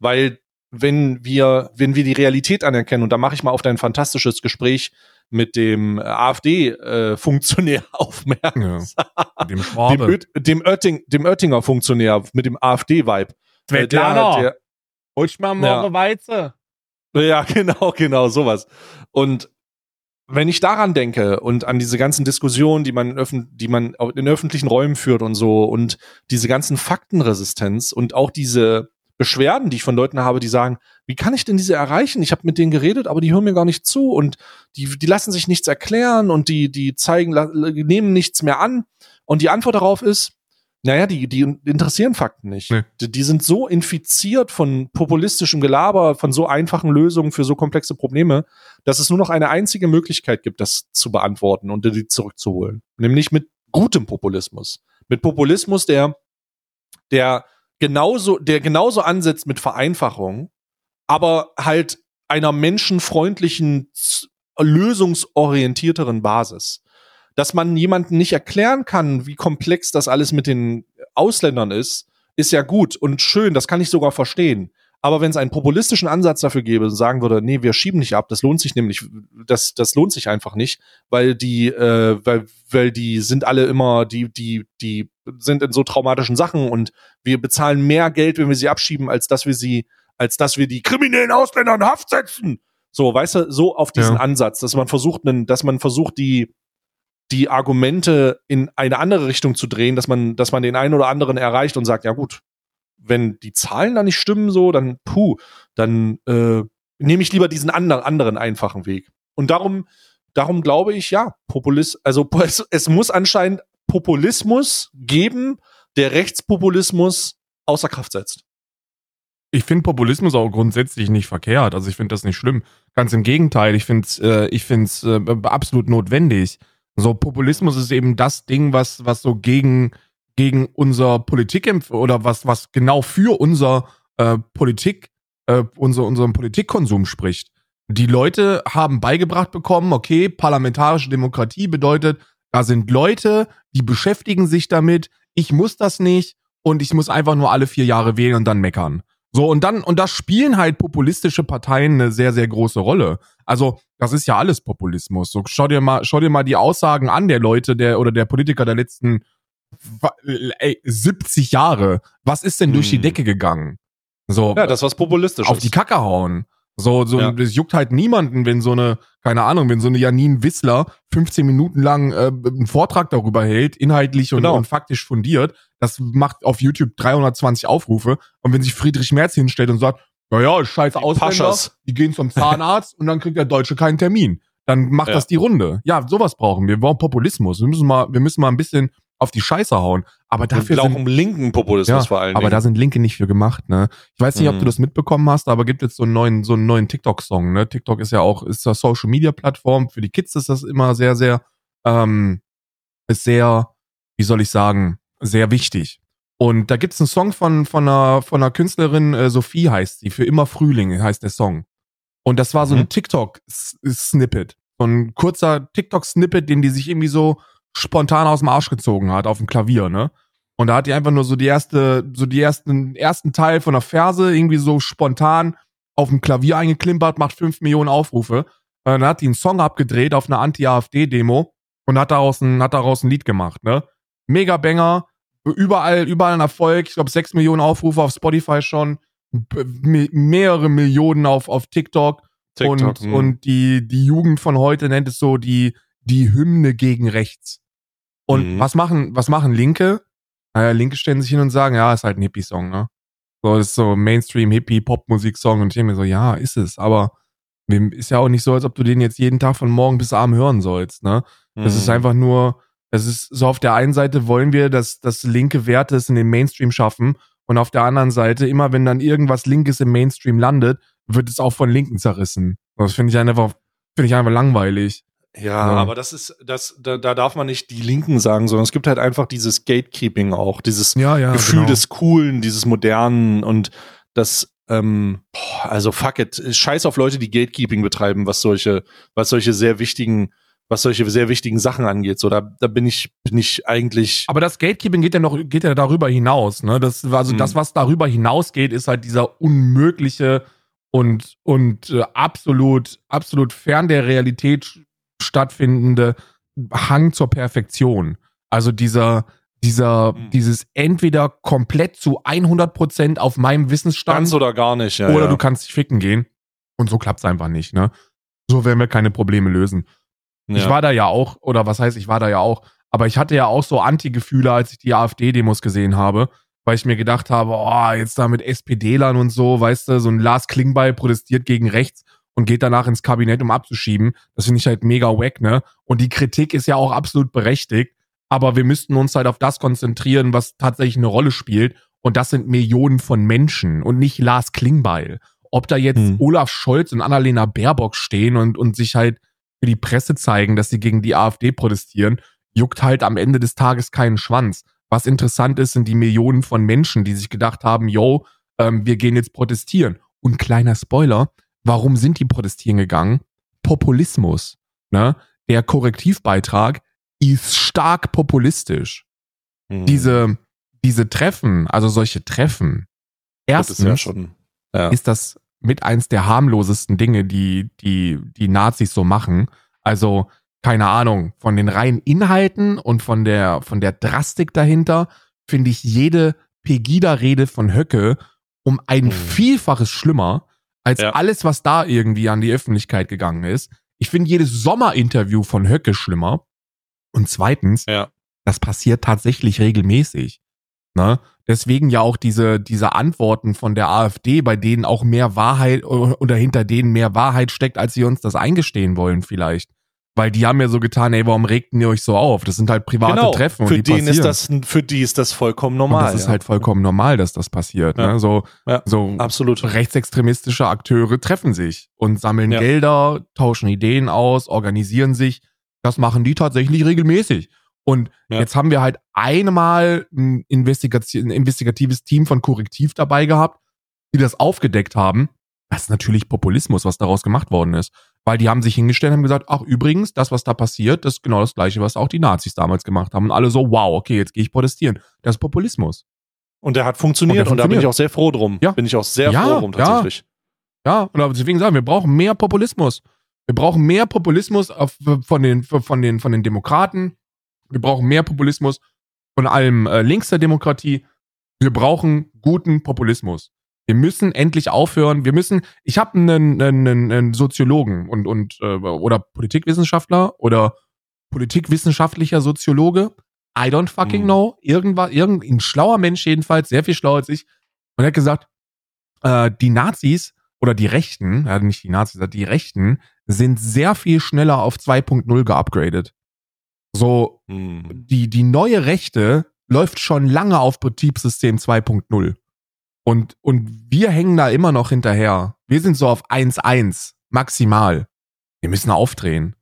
Weil wenn wir, wenn wir die Realität anerkennen, und da mache ich mal auf dein fantastisches Gespräch mit dem AfD-Funktionär [laughs] aufmerksam,
Ja. Dem
dem,
Schwabe.
Oet- dem, Oetting, dem Oettinger Funktionär mit dem AfD-Vibe. Äh,
Svetlana.
der-
Holst mal
morgen
Weize.
Ja, [laughs] genau, genau, sowas. Und wenn ich daran denke und an diese ganzen Diskussionen, die man, in die man in öffentlichen Räumen führt und so und diese ganzen Faktenresistenz und auch diese Beschwerden, die ich von Leuten habe, die sagen, wie kann ich denn diese erreichen? Ich habe mit denen geredet, aber die hören mir gar nicht zu und die, die lassen sich nichts erklären und die, die zeigen, nehmen nichts mehr an. Und die Antwort darauf ist, naja, die, die interessieren Fakten nicht.
Nee.
Die, die sind so infiziert von populistischem Gelaber, von so einfachen Lösungen für so komplexe Probleme, dass es nur noch eine einzige Möglichkeit gibt, das zu beantworten und die zurückzuholen. Nämlich mit gutem Populismus. Mit Populismus, der, der genauso, der genauso ansetzt mit Vereinfachung, aber halt einer menschenfreundlichen, lösungsorientierteren Basis. Dass man jemanden nicht erklären kann, wie komplex das alles mit den Ausländern ist, ist ja gut und schön, das kann ich sogar verstehen. Aber wenn es einen populistischen Ansatz dafür gäbe und sagen würde, nee, wir schieben nicht ab, das lohnt sich nämlich, das, das lohnt sich einfach nicht, weil die, äh, weil, weil die sind alle immer, die, die, die sind in so traumatischen Sachen und wir bezahlen mehr Geld, wenn wir sie abschieben, als dass wir sie, als dass wir die kriminellen Ausländer in Haft setzen. So, weißt du, so auf diesen
Ja.
Ansatz, dass man versucht, dass man versucht, die, die Argumente in eine andere Richtung zu drehen, dass man, dass man den einen oder anderen erreicht und sagt, ja gut, wenn die Zahlen da nicht stimmen, so, dann puh, dann äh, nehme ich lieber diesen anderen, anderen einfachen Weg. Und darum, darum glaube ich, ja, Populist, also es, es muss anscheinend Populismus geben, der Rechtspopulismus außer Kraft setzt.
Ich finde Populismus auch grundsätzlich nicht verkehrt. Also ich finde das nicht schlimm. Ganz im Gegenteil, ich finde es äh, äh, absolut notwendig. So, Populismus ist eben das Ding, was, was so gegen, gegen unser Politik oder was, was genau für unser äh, Politik, äh, unser, unseren Politikkonsum spricht. Die Leute haben beigebracht bekommen, okay, parlamentarische Demokratie bedeutet, da sind Leute, die beschäftigen sich damit, ich muss das nicht und ich muss einfach nur alle vier Jahre wählen und dann meckern. So, und dann, und da spielen halt populistische Parteien eine sehr, sehr große Rolle. Also, das ist ja alles Populismus. So, schau dir mal, schau dir mal die Aussagen an der Leute, der, oder der Politiker der letzten, wa- ey, 70 Jahre. Was ist denn durch die
Hm.
Decke gegangen? So,
Ja, das was populistisch
auf die Kacke hauen. So, so,
Ja.
das juckt halt niemanden, wenn so eine, keine Ahnung, wenn so eine Janine Wissler 15 Minuten lang äh, einen Vortrag darüber hält, inhaltlich und,
Genau.
und faktisch fundiert. Das macht auf YouTube 320 Aufrufe. Und wenn sich Friedrich Merz hinstellt und sagt, naja, scheiß Ausländer,
Paschas.
die gehen zum Zahnarzt und dann kriegt der Deutsche keinen Termin. Dann macht
Ja.
das die Runde. Ja, sowas brauchen wir. Wir brauchen Populismus. Wir müssen mal, wir müssen mal ein bisschen auf die Scheiße hauen. Aber dafür
auch
sind,
um linken Populismus
Ja,
vor allen
aber da sind Linke nicht für gemacht, ne? Ich weiß nicht, ob
Mhm.
du das mitbekommen hast, aber gibt jetzt so einen neuen, so einen neuen TikTok-Song, ne? TikTok ist ja auch, ist eine Social Media Plattform. Für die Kids ist das immer sehr, sehr, ähm, ist sehr, wie soll ich sagen, sehr wichtig. Und da gibt's einen Song von, von einer, von einer Künstlerin, äh, Sophie heißt sie, für immer Frühling heißt der Song. Und das war so
Mhm.
ein TikTok-Snippet. So ein kurzer TikTok-Snippet, den die sich irgendwie so spontan aus dem Arsch gezogen hat, auf dem Klavier, ne? Und da hat die einfach nur so die erste, so die ersten, ersten Teil von der Verse irgendwie so spontan auf dem Klavier eingeklimpert, macht fünf Millionen Aufrufe. Äh, Dann hat die einen Song abgedreht auf einer Anti-AfD-Demo und hat daraus ein, hat daraus ein Lied gemacht, ne? Mega Banger, überall, überall ein Erfolg. Ich glaube, sechs Millionen Aufrufe auf Spotify schon, mehrere Millionen auf, auf TikTok. TikTok und, mh. und die, die Jugend von heute nennt es so die, die Hymne gegen rechts. Und mhm. was machen, was machen Linke? Naja, Linke stellen sich hin und sagen, ja, ist halt ein Hippie-Song, ne? So, ist so Mainstream, Hippie, Pop-Musik-Song. Und ich denke mir so, ja, ist es, aber ist ja auch nicht so, als ob du den jetzt jeden Tag von morgen bis abend hören sollst, ne? Das mhm. ist einfach nur, es ist so auf der einen Seite wollen wir, dass, dass linke Werte es in den Mainstream schaffen und auf der anderen Seite, immer wenn dann irgendwas Linkes im Mainstream landet, wird es auch von Linken zerrissen. Das finde ich einfach, finde ich einfach langweilig.
Ja, ja, aber das ist, das, da, da darf man nicht die Linken sagen, sondern es gibt halt einfach dieses Gatekeeping auch, dieses
ja, ja,
Gefühl genau. des Coolen, dieses Modernen und das, ähm, also fuck it, scheiß auf Leute, die Gatekeeping betreiben, was solche, was solche sehr wichtigen was solche sehr wichtigen Sachen angeht. So, da, da bin ich, bin ich eigentlich.
Aber das Gatekeeping geht ja noch, geht ja darüber hinaus, ne? Das, also mhm. das, was darüber hinausgeht, ist halt dieser unmögliche und, und äh, absolut, absolut fern der Realität stattfindende Hang zur Perfektion. Also dieser, dieser, mhm. dieses entweder komplett zu 100 Prozent auf meinem Wissensstand. Ganz
oder gar nicht, ja.
Oder
ja.
du kannst dich ficken gehen. Und so klappt's einfach nicht, ne? So werden wir keine Probleme lösen. Ja. Ich war da ja auch, oder was heißt, ich war da ja auch, aber ich hatte ja auch so Anti-Gefühle, als ich die AfD-Demos gesehen habe, weil ich mir gedacht habe, oh, jetzt da mit SPD-Lern und so, weißt du, so ein Lars Klingbeil protestiert gegen rechts und geht danach ins Kabinett, um abzuschieben. Das finde ich halt mega wack, ne? Und die Kritik ist ja auch absolut berechtigt, aber wir müssten uns halt auf das konzentrieren, was tatsächlich eine Rolle spielt. Und das sind Millionen von Menschen und nicht Lars Klingbeil. Ob da jetzt hm. Olaf Scholz und Annalena Baerbock stehen und, und sich halt für die Presse zeigen, dass sie gegen die AfD protestieren, juckt halt am Ende des Tages keinen Schwanz. Was interessant ist, sind die Millionen von Menschen, die sich gedacht haben, yo, ähm, wir gehen jetzt protestieren. Und kleiner Spoiler, warum sind die protestieren gegangen? Populismus. Ne? Der Korrektivbeitrag ist stark populistisch. Mhm. Diese, diese Treffen, also solche Treffen, erstens ja schon, ja. ist das mit eins der harmlosesten Dinge, die, die, die Nazis so machen. Also, keine Ahnung, von den reinen Inhalten und von der, von der Drastik dahinter finde ich jede Pegida-Rede von Höcke um ein hm. Vielfaches schlimmer als ja. alles, was da irgendwie an die Öffentlichkeit gegangen ist. Ich finde jedes Sommerinterview von Höcke schlimmer. Und zweitens, ja. das passiert tatsächlich regelmäßig. Ne? Deswegen ja auch diese, diese Antworten von der AfD, bei denen auch mehr Wahrheit oder hinter denen mehr Wahrheit steckt, als sie uns das eingestehen wollen vielleicht. Weil die haben ja so getan, ey, warum regten ihr euch so auf? Das sind halt private genau, Treffen.
Für und die ist das, für die ist das vollkommen normal.
Und das ist halt vollkommen normal, dass das passiert. Ja. Ne? So, ja, so absolut. rechtsextremistische Akteure treffen sich und sammeln Gelder, tauschen Ideen aus, organisieren sich. Das machen die tatsächlich regelmäßig. Und ja. jetzt haben wir halt einmal ein, Investigation, ein investigatives Team von Korrektiv dabei gehabt, die das aufgedeckt haben. Das ist natürlich Populismus, was daraus gemacht worden ist. Weil die haben sich hingestellt und haben gesagt, ach übrigens, das, was da passiert, das ist genau das gleiche, was auch die Nazis damals gemacht haben. Und alle so, wow, okay, jetzt gehe ich protestieren. Das ist Populismus.
Und der hat funktioniert und, funktioniert. und da bin ich auch sehr froh drum. Ja. Bin ich auch sehr ja, froh drum tatsächlich.
Ja, ja. und deswegen sagen wir, wir brauchen mehr Populismus. Wir brauchen mehr Populismus von, den, von, den, von den Demokraten, wir brauchen mehr Populismus von allem äh, links der Demokratie. Wir brauchen guten Populismus. Wir müssen endlich aufhören. Wir müssen. Ich habe einen, einen, einen Soziologen und und äh, oder Politikwissenschaftler oder politikwissenschaftlicher Soziologe. I don't fucking mhm. know. Irgendwas, irgendein schlauer Mensch jedenfalls, sehr viel schlauer als ich. Und er hat gesagt, äh, die Nazis oder die Rechten, ja, nicht die Nazis, die Rechten sind sehr viel schneller auf 2.0 geupgradet. So, hm. die, die neue Rechte läuft schon lange auf Betriebssystem 2.0. Und, und wir hängen da immer noch hinterher. Wir sind so auf 1.1 maximal. Wir müssen aufdrehen.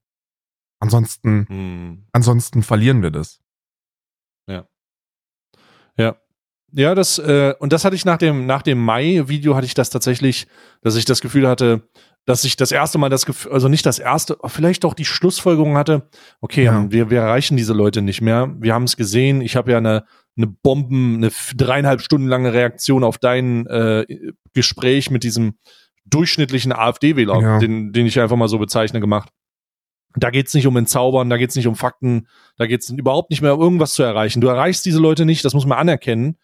Ansonsten, hm. ansonsten verlieren wir das.
Ja. Ja. Ja, das, äh, und das hatte ich nach dem, nach dem Mai-Video hatte ich das tatsächlich, dass ich das Gefühl hatte, dass ich das erste Mal das Gefühl, also nicht das erste, vielleicht doch die Schlussfolgerung hatte, okay, ja. wir, wir erreichen diese Leute nicht mehr. Wir haben es gesehen. Ich habe ja eine, eine Bomben, eine dreieinhalb Stunden lange Reaktion auf dein äh, Gespräch mit diesem durchschnittlichen AfD-Wähler, ja. den, den ich einfach mal so bezeichne, gemacht. Da geht's nicht um Entzaubern, da geht's nicht um Fakten, da geht's überhaupt nicht mehr um irgendwas zu erreichen. Du erreichst diese Leute nicht, das muss man anerkennen.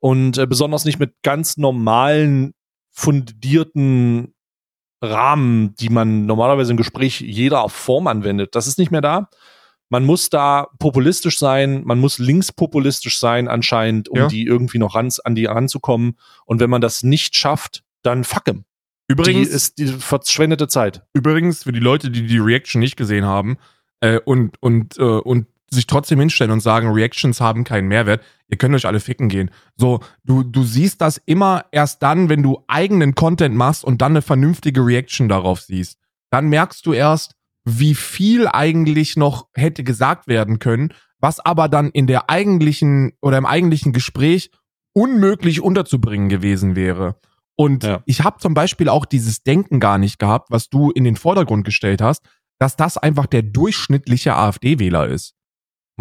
Und äh, besonders nicht mit ganz normalen, fundierten Rahmen, die man normalerweise im Gespräch jeder Form anwendet. Das ist nicht mehr da. Man muss da populistisch sein, man muss linkspopulistisch sein anscheinend, um
Ja.
die irgendwie noch ran, an die ranzukommen. Und wenn man das nicht schafft, dann fuck 'em.
Übrigens,
die ist die verschwendete Zeit.
übrigens für die Leute, die die Reaction nicht gesehen haben äh, und, und, äh, und sich trotzdem hinstellen und sagen, Reactions haben keinen Mehrwert, ihr könnt euch alle ficken gehen. So, du, du siehst das immer erst dann, wenn du eigenen Content machst und dann eine vernünftige Reaction darauf siehst. Dann merkst du erst, wie viel eigentlich noch hätte gesagt werden können, was aber dann in der eigentlichen oder im eigentlichen Gespräch unmöglich unterzubringen gewesen wäre. Und
Ja.
ich habe zum Beispiel auch dieses Denken gar nicht gehabt, was du in den Vordergrund gestellt hast, dass das einfach der durchschnittliche AfD-Wähler ist.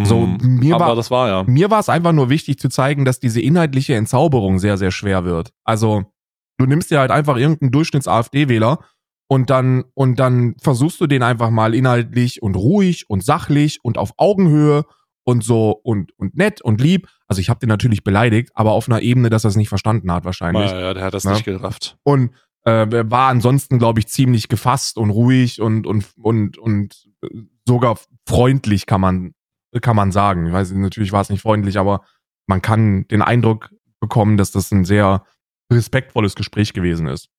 So,
Mhm.
mir
Aber
war,
das war ja.
mir war es einfach nur wichtig zu zeigen, dass diese inhaltliche Entzauberung sehr, sehr schwer wird. Also, du nimmst dir halt einfach irgendeinen Durchschnitts-AfD-Wähler und dann, und dann versuchst du den einfach mal inhaltlich und ruhig und sachlich und auf Augenhöhe und so und, und nett und lieb. Also ich habe den natürlich beleidigt, aber auf einer Ebene, dass er es nicht verstanden hat wahrscheinlich.
Ja, ja, der hat das
Ja.
nicht gerafft.
Und äh, war ansonsten, glaube ich, ziemlich gefasst und ruhig und, und, und, und sogar freundlich, kann man, kann man sagen. Ich weiß, natürlich war es nicht freundlich, aber man kann den Eindruck bekommen, dass das ein sehr respektvolles Gespräch gewesen ist.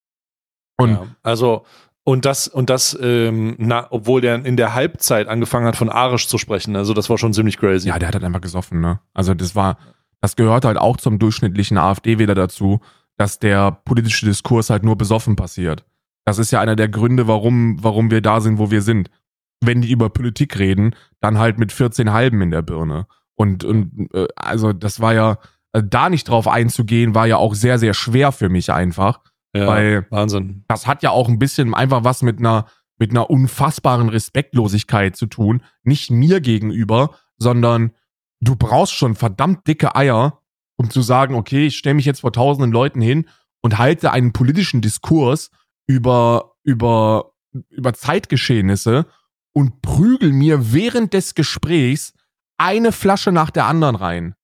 Und
ja. Also, und das, und das, ähm, na, obwohl der in der Halbzeit angefangen hat, von Arisch zu sprechen. Also, das war schon ziemlich crazy.
ja, der hat halt einfach gesoffen, ne? Also das war, das gehört halt auch zum durchschnittlichen AfD-Wähler dazu, dass der politische Diskurs halt nur besoffen passiert. Das ist ja einer der Gründe, warum, warum wir da sind, wo wir sind. Wenn die über Politik reden, dann halt mit 14 Halben in der Birne. Und, und äh, also das war ja, äh, da nicht drauf einzugehen, war ja auch sehr, sehr schwer für mich einfach.
Ja,
weil-
Wahnsinn.
Das hat ja auch ein bisschen einfach was mit einer, mit einer unfassbaren Respektlosigkeit zu tun. Nicht mir gegenüber, sondern du brauchst schon verdammt dicke Eier, um zu sagen, okay, ich stelle mich jetzt vor tausenden Leuten hin und halte einen politischen Diskurs über, über, über Zeitgeschehnisse und prügel mir während des Gesprächs eine Flasche nach der anderen rein.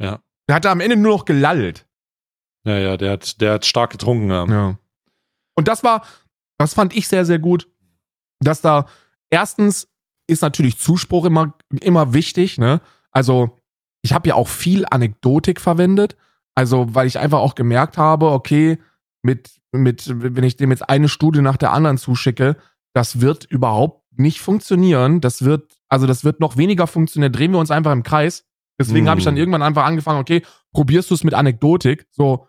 Ja.
Der hat am Ende nur noch gelallt.
Ja, ja, der hat, der hat stark getrunken. Ja.
Ja. Und das war, das fand ich sehr, sehr gut, dass da erstens ist natürlich Zuspruch immer, immer wichtig, ne? Also, ich habe ja auch viel Anekdotik verwendet, also, weil ich einfach auch gemerkt habe, okay, mit, mit, wenn ich dem jetzt eine Studie nach der anderen zuschicke, das wird überhaupt nicht funktionieren. Das wird, also, das wird noch weniger funktionieren. Drehen wir uns einfach im Kreis. Deswegen
Hm.
habe ich dann irgendwann einfach angefangen, okay, probierst du es mit Anekdotik? So,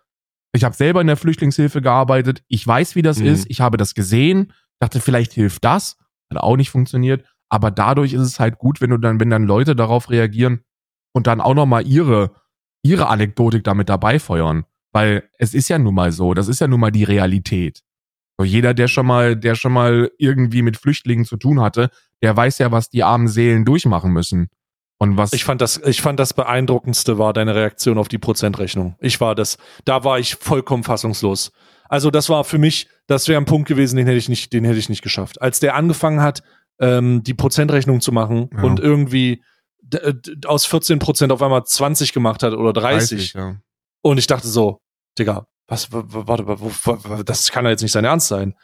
ich habe selber in der Flüchtlingshilfe gearbeitet. Ich weiß, wie das
Mhm.
ist. Ich habe das gesehen. Dachte, vielleicht hilft das. Hat auch nicht funktioniert. Aber dadurch ist es halt gut, wenn du dann, wenn dann Leute darauf reagieren und dann auch noch mal ihre, ihre Anekdotik damit dabei feuern. Weil es ist ja nun mal so. Das ist ja nun mal die Realität. So jeder, der schon mal, der schon mal irgendwie mit Flüchtlingen zu tun hatte, der weiß ja, was die armen Seelen durchmachen müssen. Und was.
Ich fand das, ich fand das beeindruckendste war deine Reaktion auf die Prozentrechnung. Ich war das, da war ich vollkommen fassungslos. Also das war für mich, das wäre ein Punkt gewesen, den hätte ich nicht, den hätte ich nicht geschafft. Als der angefangen hat, ähm, die Prozentrechnung zu machen
Ja.
und irgendwie d- aus 14 Prozent auf einmal 20 gemacht hat oder 30.
ja.
Und ich dachte so, Digga, was, warte, w- w- das kann ja jetzt nicht sein Ernst sein.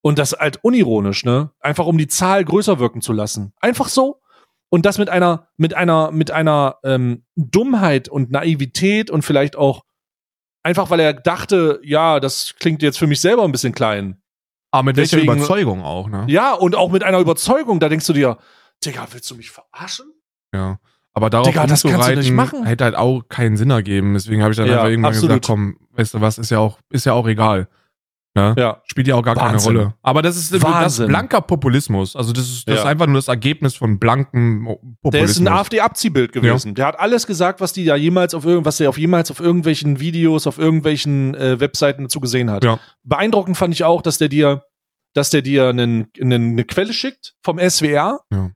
Und das halt unironisch, ne? Einfach um die Zahl größer wirken zu lassen. Einfach so. Und das mit einer, mit einer, mit einer ähm, Dummheit und Naivität und vielleicht auch einfach, weil er dachte, ja, das klingt jetzt für mich selber ein bisschen klein.
Aber mit welcher Überzeugung auch, ne?
Ja, und auch mit einer Überzeugung, da denkst du dir, Digga, willst du mich verarschen?
Ja. Aber darauf
Digga, das kannst du nicht machen.
hätte halt auch keinen Sinn ergeben. Deswegen habe ich dann
Ja,
einfach irgendwann
absolut.
gesagt, komm, weißt du was, ist ja auch, ist ja auch egal. Ne?
Ja.
Spielt ja auch gar
Wahnsinn.
keine Rolle. Aber das ist, das ist
Wahnsinn.
blanker Populismus. Also das ist, das ist
Ja.
einfach nur das Ergebnis von blankem Populismus.
Der ist ein AfD-Abziehbild gewesen. Der hat alles gesagt, was die ja jemals auf irgend, was er auf jemals auf irgendwelchen Videos, auf irgendwelchen äh, Webseiten dazu gesehen hat.
Ja.
Beeindruckend fand ich auch, dass der dir, dass der dir einen, einen, eine Quelle schickt vom SWR,
Ja.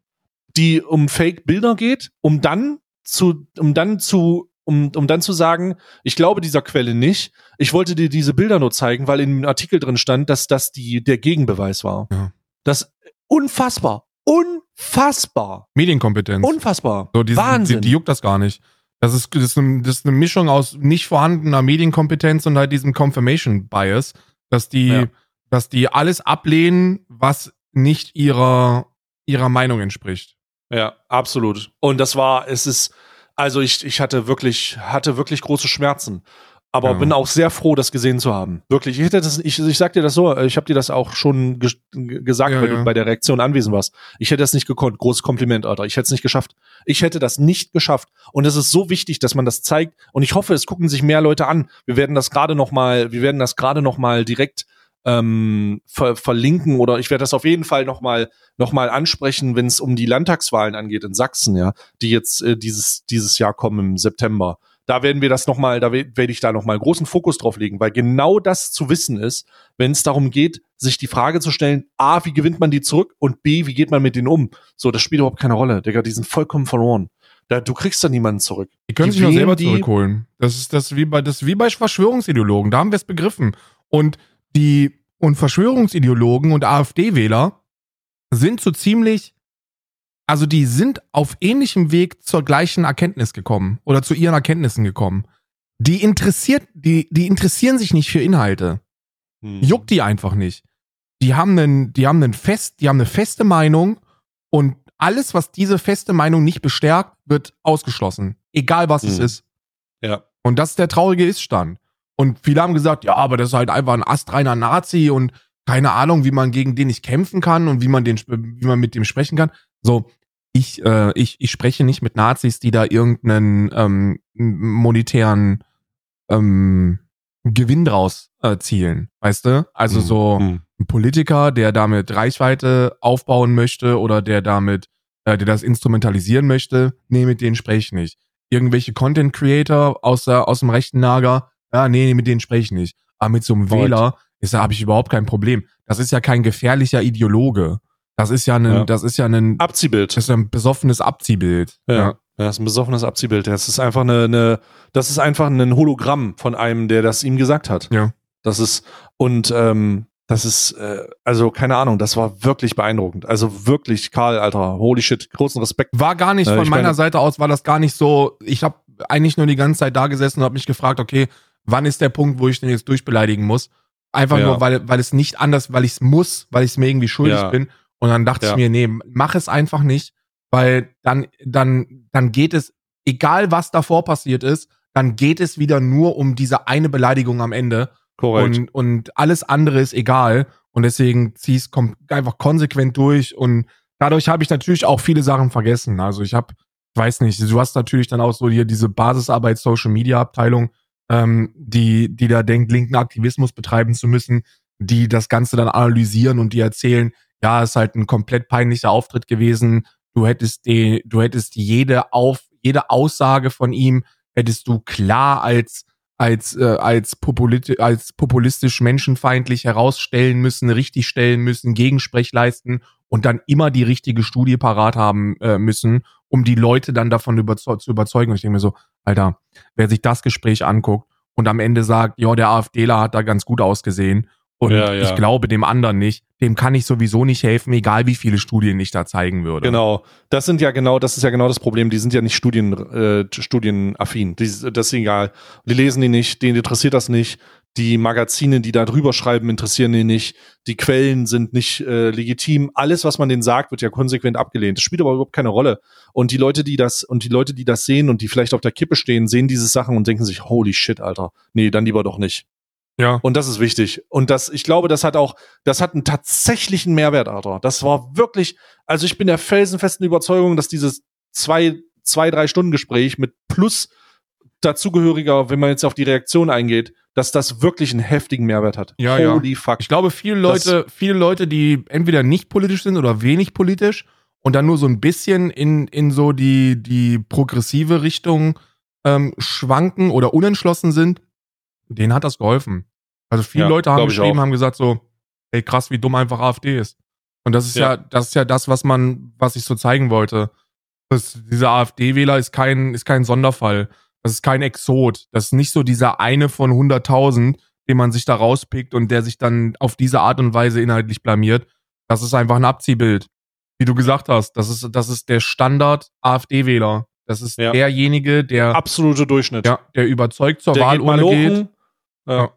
Die um Fake-Bilder geht, um dann zu, um dann zu, um, um dann zu sagen, ich glaube dieser Quelle nicht. Ich wollte dir diese Bilder nur zeigen, weil in dem Artikel drin stand, dass das die, der Gegenbeweis war.
Ja.
Das unfassbar. unfassbar.
Medienkompetenz.
Unfassbar.
So, die,
Wahnsinn.
Die, die juckt das gar nicht. Das ist, das, ist eine, das ist eine Mischung aus nicht vorhandener Medienkompetenz und halt diesem Confirmation Bias, dass die,
Ja.
dass die alles ablehnen, was nicht ihrer, ihrer Meinung entspricht.
Ja, absolut. Und das war, es ist, also ich, ich hatte wirklich, hatte wirklich große Schmerzen. Aber
Ja.
bin auch sehr froh, das gesehen zu haben. Wirklich. Ich hätte das, ich, ich sag dir das so, ich habe dir das auch schon ge gesagt,
Ja,
weil
ja.
du bei der Reaktion anwesend warst. Ich hätte das nicht gekonnt. Großes Kompliment, Alter. Ich hätte es nicht geschafft. Ich hätte das nicht geschafft. Und es ist so wichtig, dass man das zeigt. Und ich hoffe, es gucken sich mehr Leute an. Wir werden das gerade noch mal, wir werden das gerade noch mal direkt ähm, ver verlinken oder ich werde das auf jeden Fall noch mal noch mal ansprechen, wenn es um die Landtagswahlen angeht in Sachsen, ja, die jetzt äh, dieses dieses Jahr kommen im September. Da werden wir das noch mal, da we- werde ich da noch mal großen Fokus drauf legen, weil genau das zu wissen ist, wenn es darum geht, sich die Frage zu stellen: A, wie gewinnt man die zurück und B, wie geht man mit denen um? So, das spielt überhaupt keine Rolle, Digga. Die sind vollkommen verloren. Da, du kriegst da niemanden zurück.
Die können
Die
sich
wählen
selber
die-
zurückholen. Das ist das wie bei, das wie bei Verschwörungsideologen. Da haben wir es begriffen. Und die, und Verschwörungsideologen und AfD-Wähler sind so ziemlich, also die sind auf ähnlichem Weg zur gleichen Erkenntnis gekommen oder zu ihren Erkenntnissen gekommen. Die interessiert, die, die interessieren sich nicht für Inhalte.
Hm.
Juckt die einfach nicht. Die haben einen, die haben einen fest, die haben eine feste Meinung und alles, was diese feste Meinung nicht bestärkt, wird ausgeschlossen. Egal was es
Mhm.
ist.
Ja.
Und das ist der traurige Iststand. Und viele haben gesagt, ja, aber das ist halt einfach ein astreiner Nazi und keine Ahnung, wie man gegen den nicht kämpfen kann und wie man den, wie man mit dem sprechen kann. So, ich, äh, ich, ich spreche nicht mit Nazis, die da irgendeinen ähm, monetären ähm, Gewinn draus äh, zielen, weißt du? Also
Hm.
so
Hm.
ein Politiker, der damit Reichweite aufbauen möchte oder der damit, äh, der das instrumentalisieren möchte, nee, mit denen spreche ich nicht. Irgendwelche Content Creator aus, der, aus dem rechten Lager, ja, nee, nee, mit denen spreche ich nicht. Aber mit so einem
Korrekt.
Wähler ist da habe ich überhaupt kein Problem. Das ist ja kein gefährlicher Ideologe. Das ist ja ein,
Ja.
das ist ja ein,
Abziehbild.
das ist ein besoffenes Abziehbild.
Ja. ja. Das ist ein besoffenes Abziehbild. Das ist einfach eine, eine, das ist einfach ein Hologramm von einem, der das ihm gesagt hat.
Ja.
Das ist, und ähm, das ist, äh, also keine Ahnung, das war wirklich beeindruckend. Also wirklich, Karl, Alter, holy shit, großen Respekt.
War gar nicht
Äh,
von meiner
meine-
Seite aus, war das gar nicht so. Ich habe eigentlich nur die ganze Zeit da gesessen und habe mich gefragt, okay, wann ist der Punkt, wo ich den jetzt durchbeleidigen muss? Einfach
Ja.
nur, weil, weil es nicht anders, weil ich es muss, weil ich es mir irgendwie schuldig
Ja.
bin. Und dann dachte
Ja.
ich mir, nee, mach es einfach nicht, weil dann, dann, dann geht es, egal was davor passiert ist, dann geht es wieder nur um diese eine Beleidigung am Ende.
Korrekt.
Und, und alles andere ist egal. Und deswegen zieh es einfach konsequent durch. Und dadurch habe ich natürlich auch viele Sachen vergessen. Also ich habe, ich weiß nicht, du hast natürlich dann auch so hier diese Basisarbeit Social Media Abteilung, ähm, die, die da denkt, linken Aktivismus betreiben zu müssen, die das Ganze dann analysieren und die erzählen, ja, ist halt ein komplett peinlicher Auftritt gewesen. Du hättest die, du hättest jede auf, jede Aussage von ihm hättest du klar als als, äh, als, populit als populistisch menschenfeindlich herausstellen müssen, richtig stellen müssen, Gegensprech leisten und dann immer die richtige Studie parat haben äh, müssen, um die Leute dann davon überzeu zu überzeugen. Und ich denke mir so, Alter, wer sich das Gespräch anguckt und am Ende sagt, ja, der AfDler hat da ganz gut ausgesehen und
Ja, ja.
ich glaube dem anderen nicht, dem kann ich sowieso nicht helfen, egal wie viele Studien ich da zeigen würde.
Genau. Das sind ja genau, das ist ja genau das Problem. Die sind ja nicht Studien, äh, studienaffin. Die, das ist egal. Die lesen die nicht, denen interessiert das nicht. Die Magazine, die da drüber schreiben, interessieren die nicht. Die Quellen sind nicht äh, legitim. Alles, was man denen sagt, wird ja konsequent abgelehnt. Das spielt aber überhaupt keine Rolle. Und die Leute, die das, und die Leute, die das sehen und die vielleicht auf der Kippe stehen, sehen diese Sachen und denken sich, holy shit, Alter. Nee, dann lieber doch nicht.
Ja.
Und das ist wichtig. Und das, ich glaube, das hat auch, das hat einen tatsächlichen Mehrwert, Alter. Das war wirklich, also ich bin der felsenfesten Überzeugung, dass dieses zwei, zwei, drei Stunden Gespräch mit plus dazugehöriger, wenn man jetzt auf die Reaktion eingeht, dass das wirklich einen heftigen Mehrwert hat.
Ja, ja.
Holy fuck.
Ich glaube, viele Leute, viele Leute, die entweder nicht politisch sind oder wenig politisch und dann nur so ein bisschen in, in so die, die progressive Richtung ähm, schwanken oder unentschlossen sind, denen hat das geholfen. Also viele
Ja,
Leute haben geschrieben, haben gesagt so, ey krass, wie dumm einfach AfD ist. Und das ist ja,
Ja.
das ist ja das, was man, was ich so zeigen wollte. Das, dieser AfD-Wähler ist kein, ist kein Sonderfall. Das ist kein Exot. Das ist nicht so dieser eine von 100.000, den man sich da rauspickt und der sich dann auf diese Art und Weise inhaltlich blamiert. Das ist einfach ein Abziehbild. wie du gesagt hast, das ist, das ist der Standard AfD-Wähler. Das ist
Ja.
derjenige, der,
Absolute Durchschnitt.
ja, der überzeugt zur
der geht mal
Wahlurne geht.
ja.
Ja.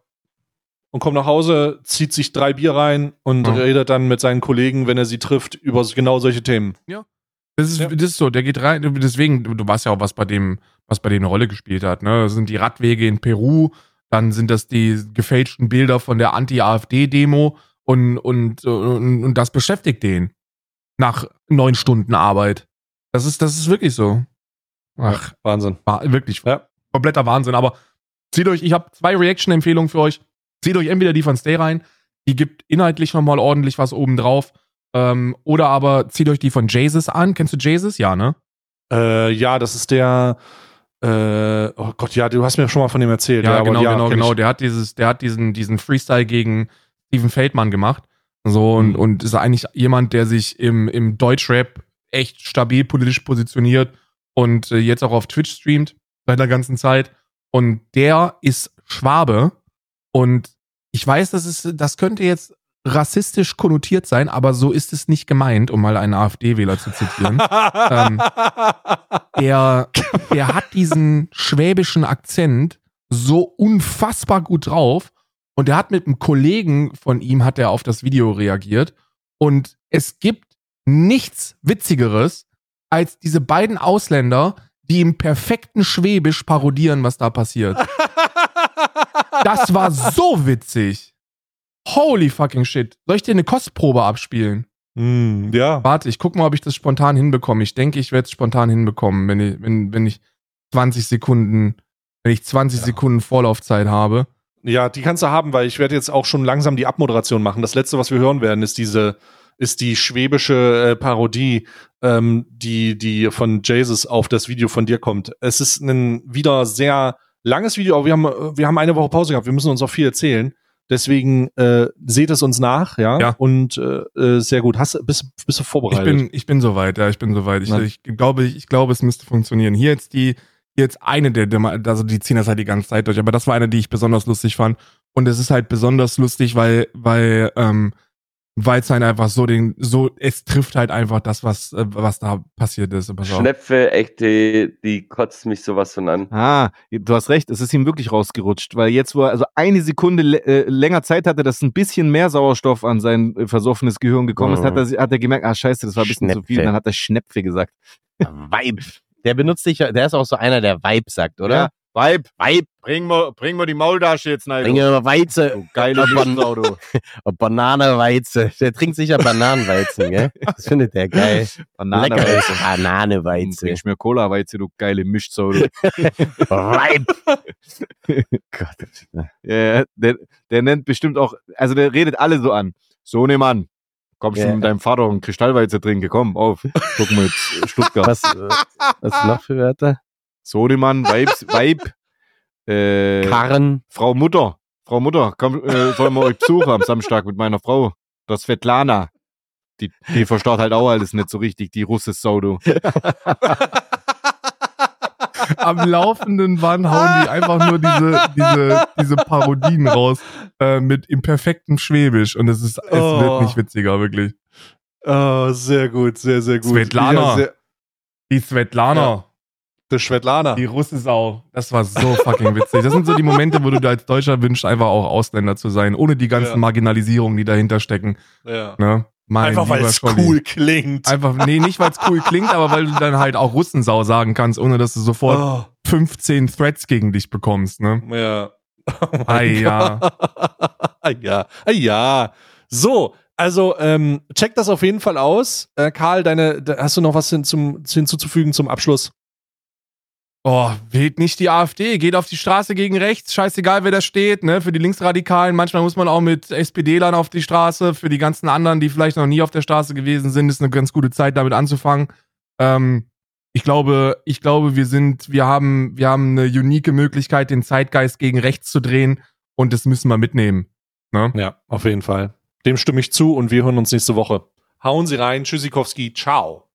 und kommt nach Hause, zieht sich drei Bier rein und
Ja.
redet dann mit seinen Kollegen, wenn er sie trifft, über genau solche Themen.
Das ist,
Ja.
das ist so, der geht rein, deswegen, du, weißt ja auch, was bei dem, was bei dem eine Rolle gespielt hat, ne? Das sind die Radwege in Peru, dann sind das die gefälschten Bilder von der Anti-AfD-Demo und, und, und, und das beschäftigt den. Nach neun Stunden Arbeit. Das ist, das ist wirklich so. Ach,
Wahnsinn.
war wirklich
Ja.
kompletter Wahnsinn. Aber zieht euch, ich habe zwei Reaction-Empfehlungen für euch. Zieht euch entweder die von Stay rein, die gibt inhaltlich nochmal ordentlich was oben drauf. Ähm, oder aber zieht euch die von Jesus an. Kennst du Jesus? Ja, ne?
Äh, ja, das ist der. Äh, oh Gott, ja, du hast mir schon mal von dem erzählt.
Ja,
aber
genau, genau,
kenn
genau.
ich.
Der hat dieses, der hat diesen, diesen Freestyle gegen Steven Feldmann gemacht. So, und,
Mhm.
und ist eigentlich jemand, der sich im, im Deutschrap echt stabil politisch positioniert und äh, jetzt auch auf Twitch streamt seit der ganzen Zeit. Und der ist Schwabe. Und ich weiß, das ist, das könnte jetzt rassistisch konnotiert sein, aber so ist es nicht gemeint, um mal einen AfD-Wähler zu zitieren. [laughs] ähm, der, der hat diesen schwäbischen Akzent so unfassbar gut drauf. Und der hat mit einem Kollegen von ihm hat er auf das Video reagiert. Und es gibt nichts Witzigeres als diese beiden Ausländer, die im perfekten Schwäbisch parodieren, was da passiert. [laughs] Das war so witzig. Holy fucking shit. Soll ich dir eine Kostprobe abspielen?
Hm, ja.
Warte, ich guck mal, ob ich das spontan hinbekomme. Ich denke, ich werde es spontan hinbekommen, wenn ich, wenn, wenn ich 20 Sekunden, wenn ich 20
Ja.
Sekunden Vorlaufzeit habe.
Ja, die kannst du haben, weil ich werde jetzt auch schon langsam die Abmoderation machen. Das letzte, was wir hören werden, ist diese, ist die schwäbische äh, Parodie, ähm, die, die von Jesus auf das Video von dir kommt. Es ist ein wieder sehr langes Video, aber wir haben, äh, wir haben eine Woche Pause gehabt. Wir müssen uns auch viel erzählen. Deswegen äh, seht es uns nach, ja.
Ja.
Und äh, äh, sehr gut. Hast, bist, bist du
Ich
vorbereitet?
bin, ich bin soweit, ja, ich bin soweit. Ich,
Na.
ich glaube, ich, ich glaube, es müsste funktionieren. Hier jetzt die, hier jetzt eine der, der, also die ziehen das halt die ganze Zeit durch, aber das war eine, die ich besonders lustig fand. Und es ist halt besonders lustig, weil, weil, ähm, weil es halt einfach so den, so, es trifft halt einfach das, was, äh, was da passiert ist.
Schnepfe, echte, die kotzt mich sowas von an.
Ah, du hast recht, es ist ihm wirklich rausgerutscht, weil jetzt, wo er also eine Sekunde äh, länger Zeit hatte, dass ein bisschen mehr Sauerstoff an sein äh, versoffenes Gehirn gekommen ist,
Mhm.
hat er, hat er gemerkt, ah scheiße, das war ein bisschen zu viel,
Schnepfe.
dann hat er Schnepfe gesagt.
Vibe. Der benutzt sich, ja- der ist auch so einer, der Vibe sagt, oder?
Ja, Weib, Weib, bring mal, bring mal die Maultasche jetzt rein.
Bring mir mal Weizen,
du geile Mischsau, du. [laughs]
Bananenweizen. Der trinkt sicher Bananenweizen, gell? Das findet der geil.
Banane,
Leckeres
Bring mir Cola, Weize, du geile Mischsau, du.
Vibe. [laughs] Gott.
Ja, der, der nennt bestimmt auch, also der redet alle so an. So ne Mann, komm schon
Ja.
mit deinem Vater und Kristallweize trinken, komm auf. Guck mal jetzt, äh, Stuttgart.
Was, äh, was noch für Wörter?
Sohnemann, Weibs, [laughs] Weib, äh,
Karren.
Frau Mutter, Frau Mutter, komm, äh, sollen wir euch besuchen am Samstag mit meiner Frau, der Svetlana. Die, die versteht halt auch alles nicht so richtig, die Russes Sau, du. [laughs]
Am laufenden Band hauen die einfach nur diese, diese, diese Parodien raus äh, mit im perfekten Schwäbisch und es ist, es
Oh.
wird nicht witziger, wirklich.
Oh, sehr gut, sehr, sehr gut.
Svetlana.
Ja, sehr,
Die Svetlana.
Ja. Der Svetlana.
Die Russesau. Das war so fucking witzig. Das sind so die Momente, wo du dir als Deutscher wünschst, einfach auch Ausländer zu sein, ohne die ganzen
Ja.
Marginalisierungen, die dahinter stecken.
Ja.
Ne? Mein
Einfach weil es cool klingt.
Einfach, nee, nicht weil es cool klingt, aber weil du dann halt auch Russensau sagen kannst, ohne dass du sofort
Oh,
15 Threads gegen dich bekommst, ne?
ja. [laughs] Oh
Ah, ja.
ah, ja. Ah, ja. So, also ähm, check das auf jeden Fall aus. Äh, Karl, deine, hast du noch was hin zum, hinzuzufügen zum Abschluss?
Oh, wählt nicht die AfD, geht auf die Straße gegen rechts, scheißegal wer da steht, ne? Für die Linksradikalen, manchmal muss man auch mit SPD-Lern auf die Straße, für die ganzen anderen, die vielleicht noch nie auf der Straße gewesen sind, ist eine ganz gute Zeit, damit anzufangen. Ähm, ich glaube, ich glaube, wir sind, wir haben, wir haben eine unique Möglichkeit, den Zeitgeist gegen rechts zu drehen und das müssen wir mitnehmen. Ne?
Ja, auf jeden Fall. Dem stimme ich zu und wir hören uns nächste Woche. Hauen Sie rein. Tschüssikowski. Ciao.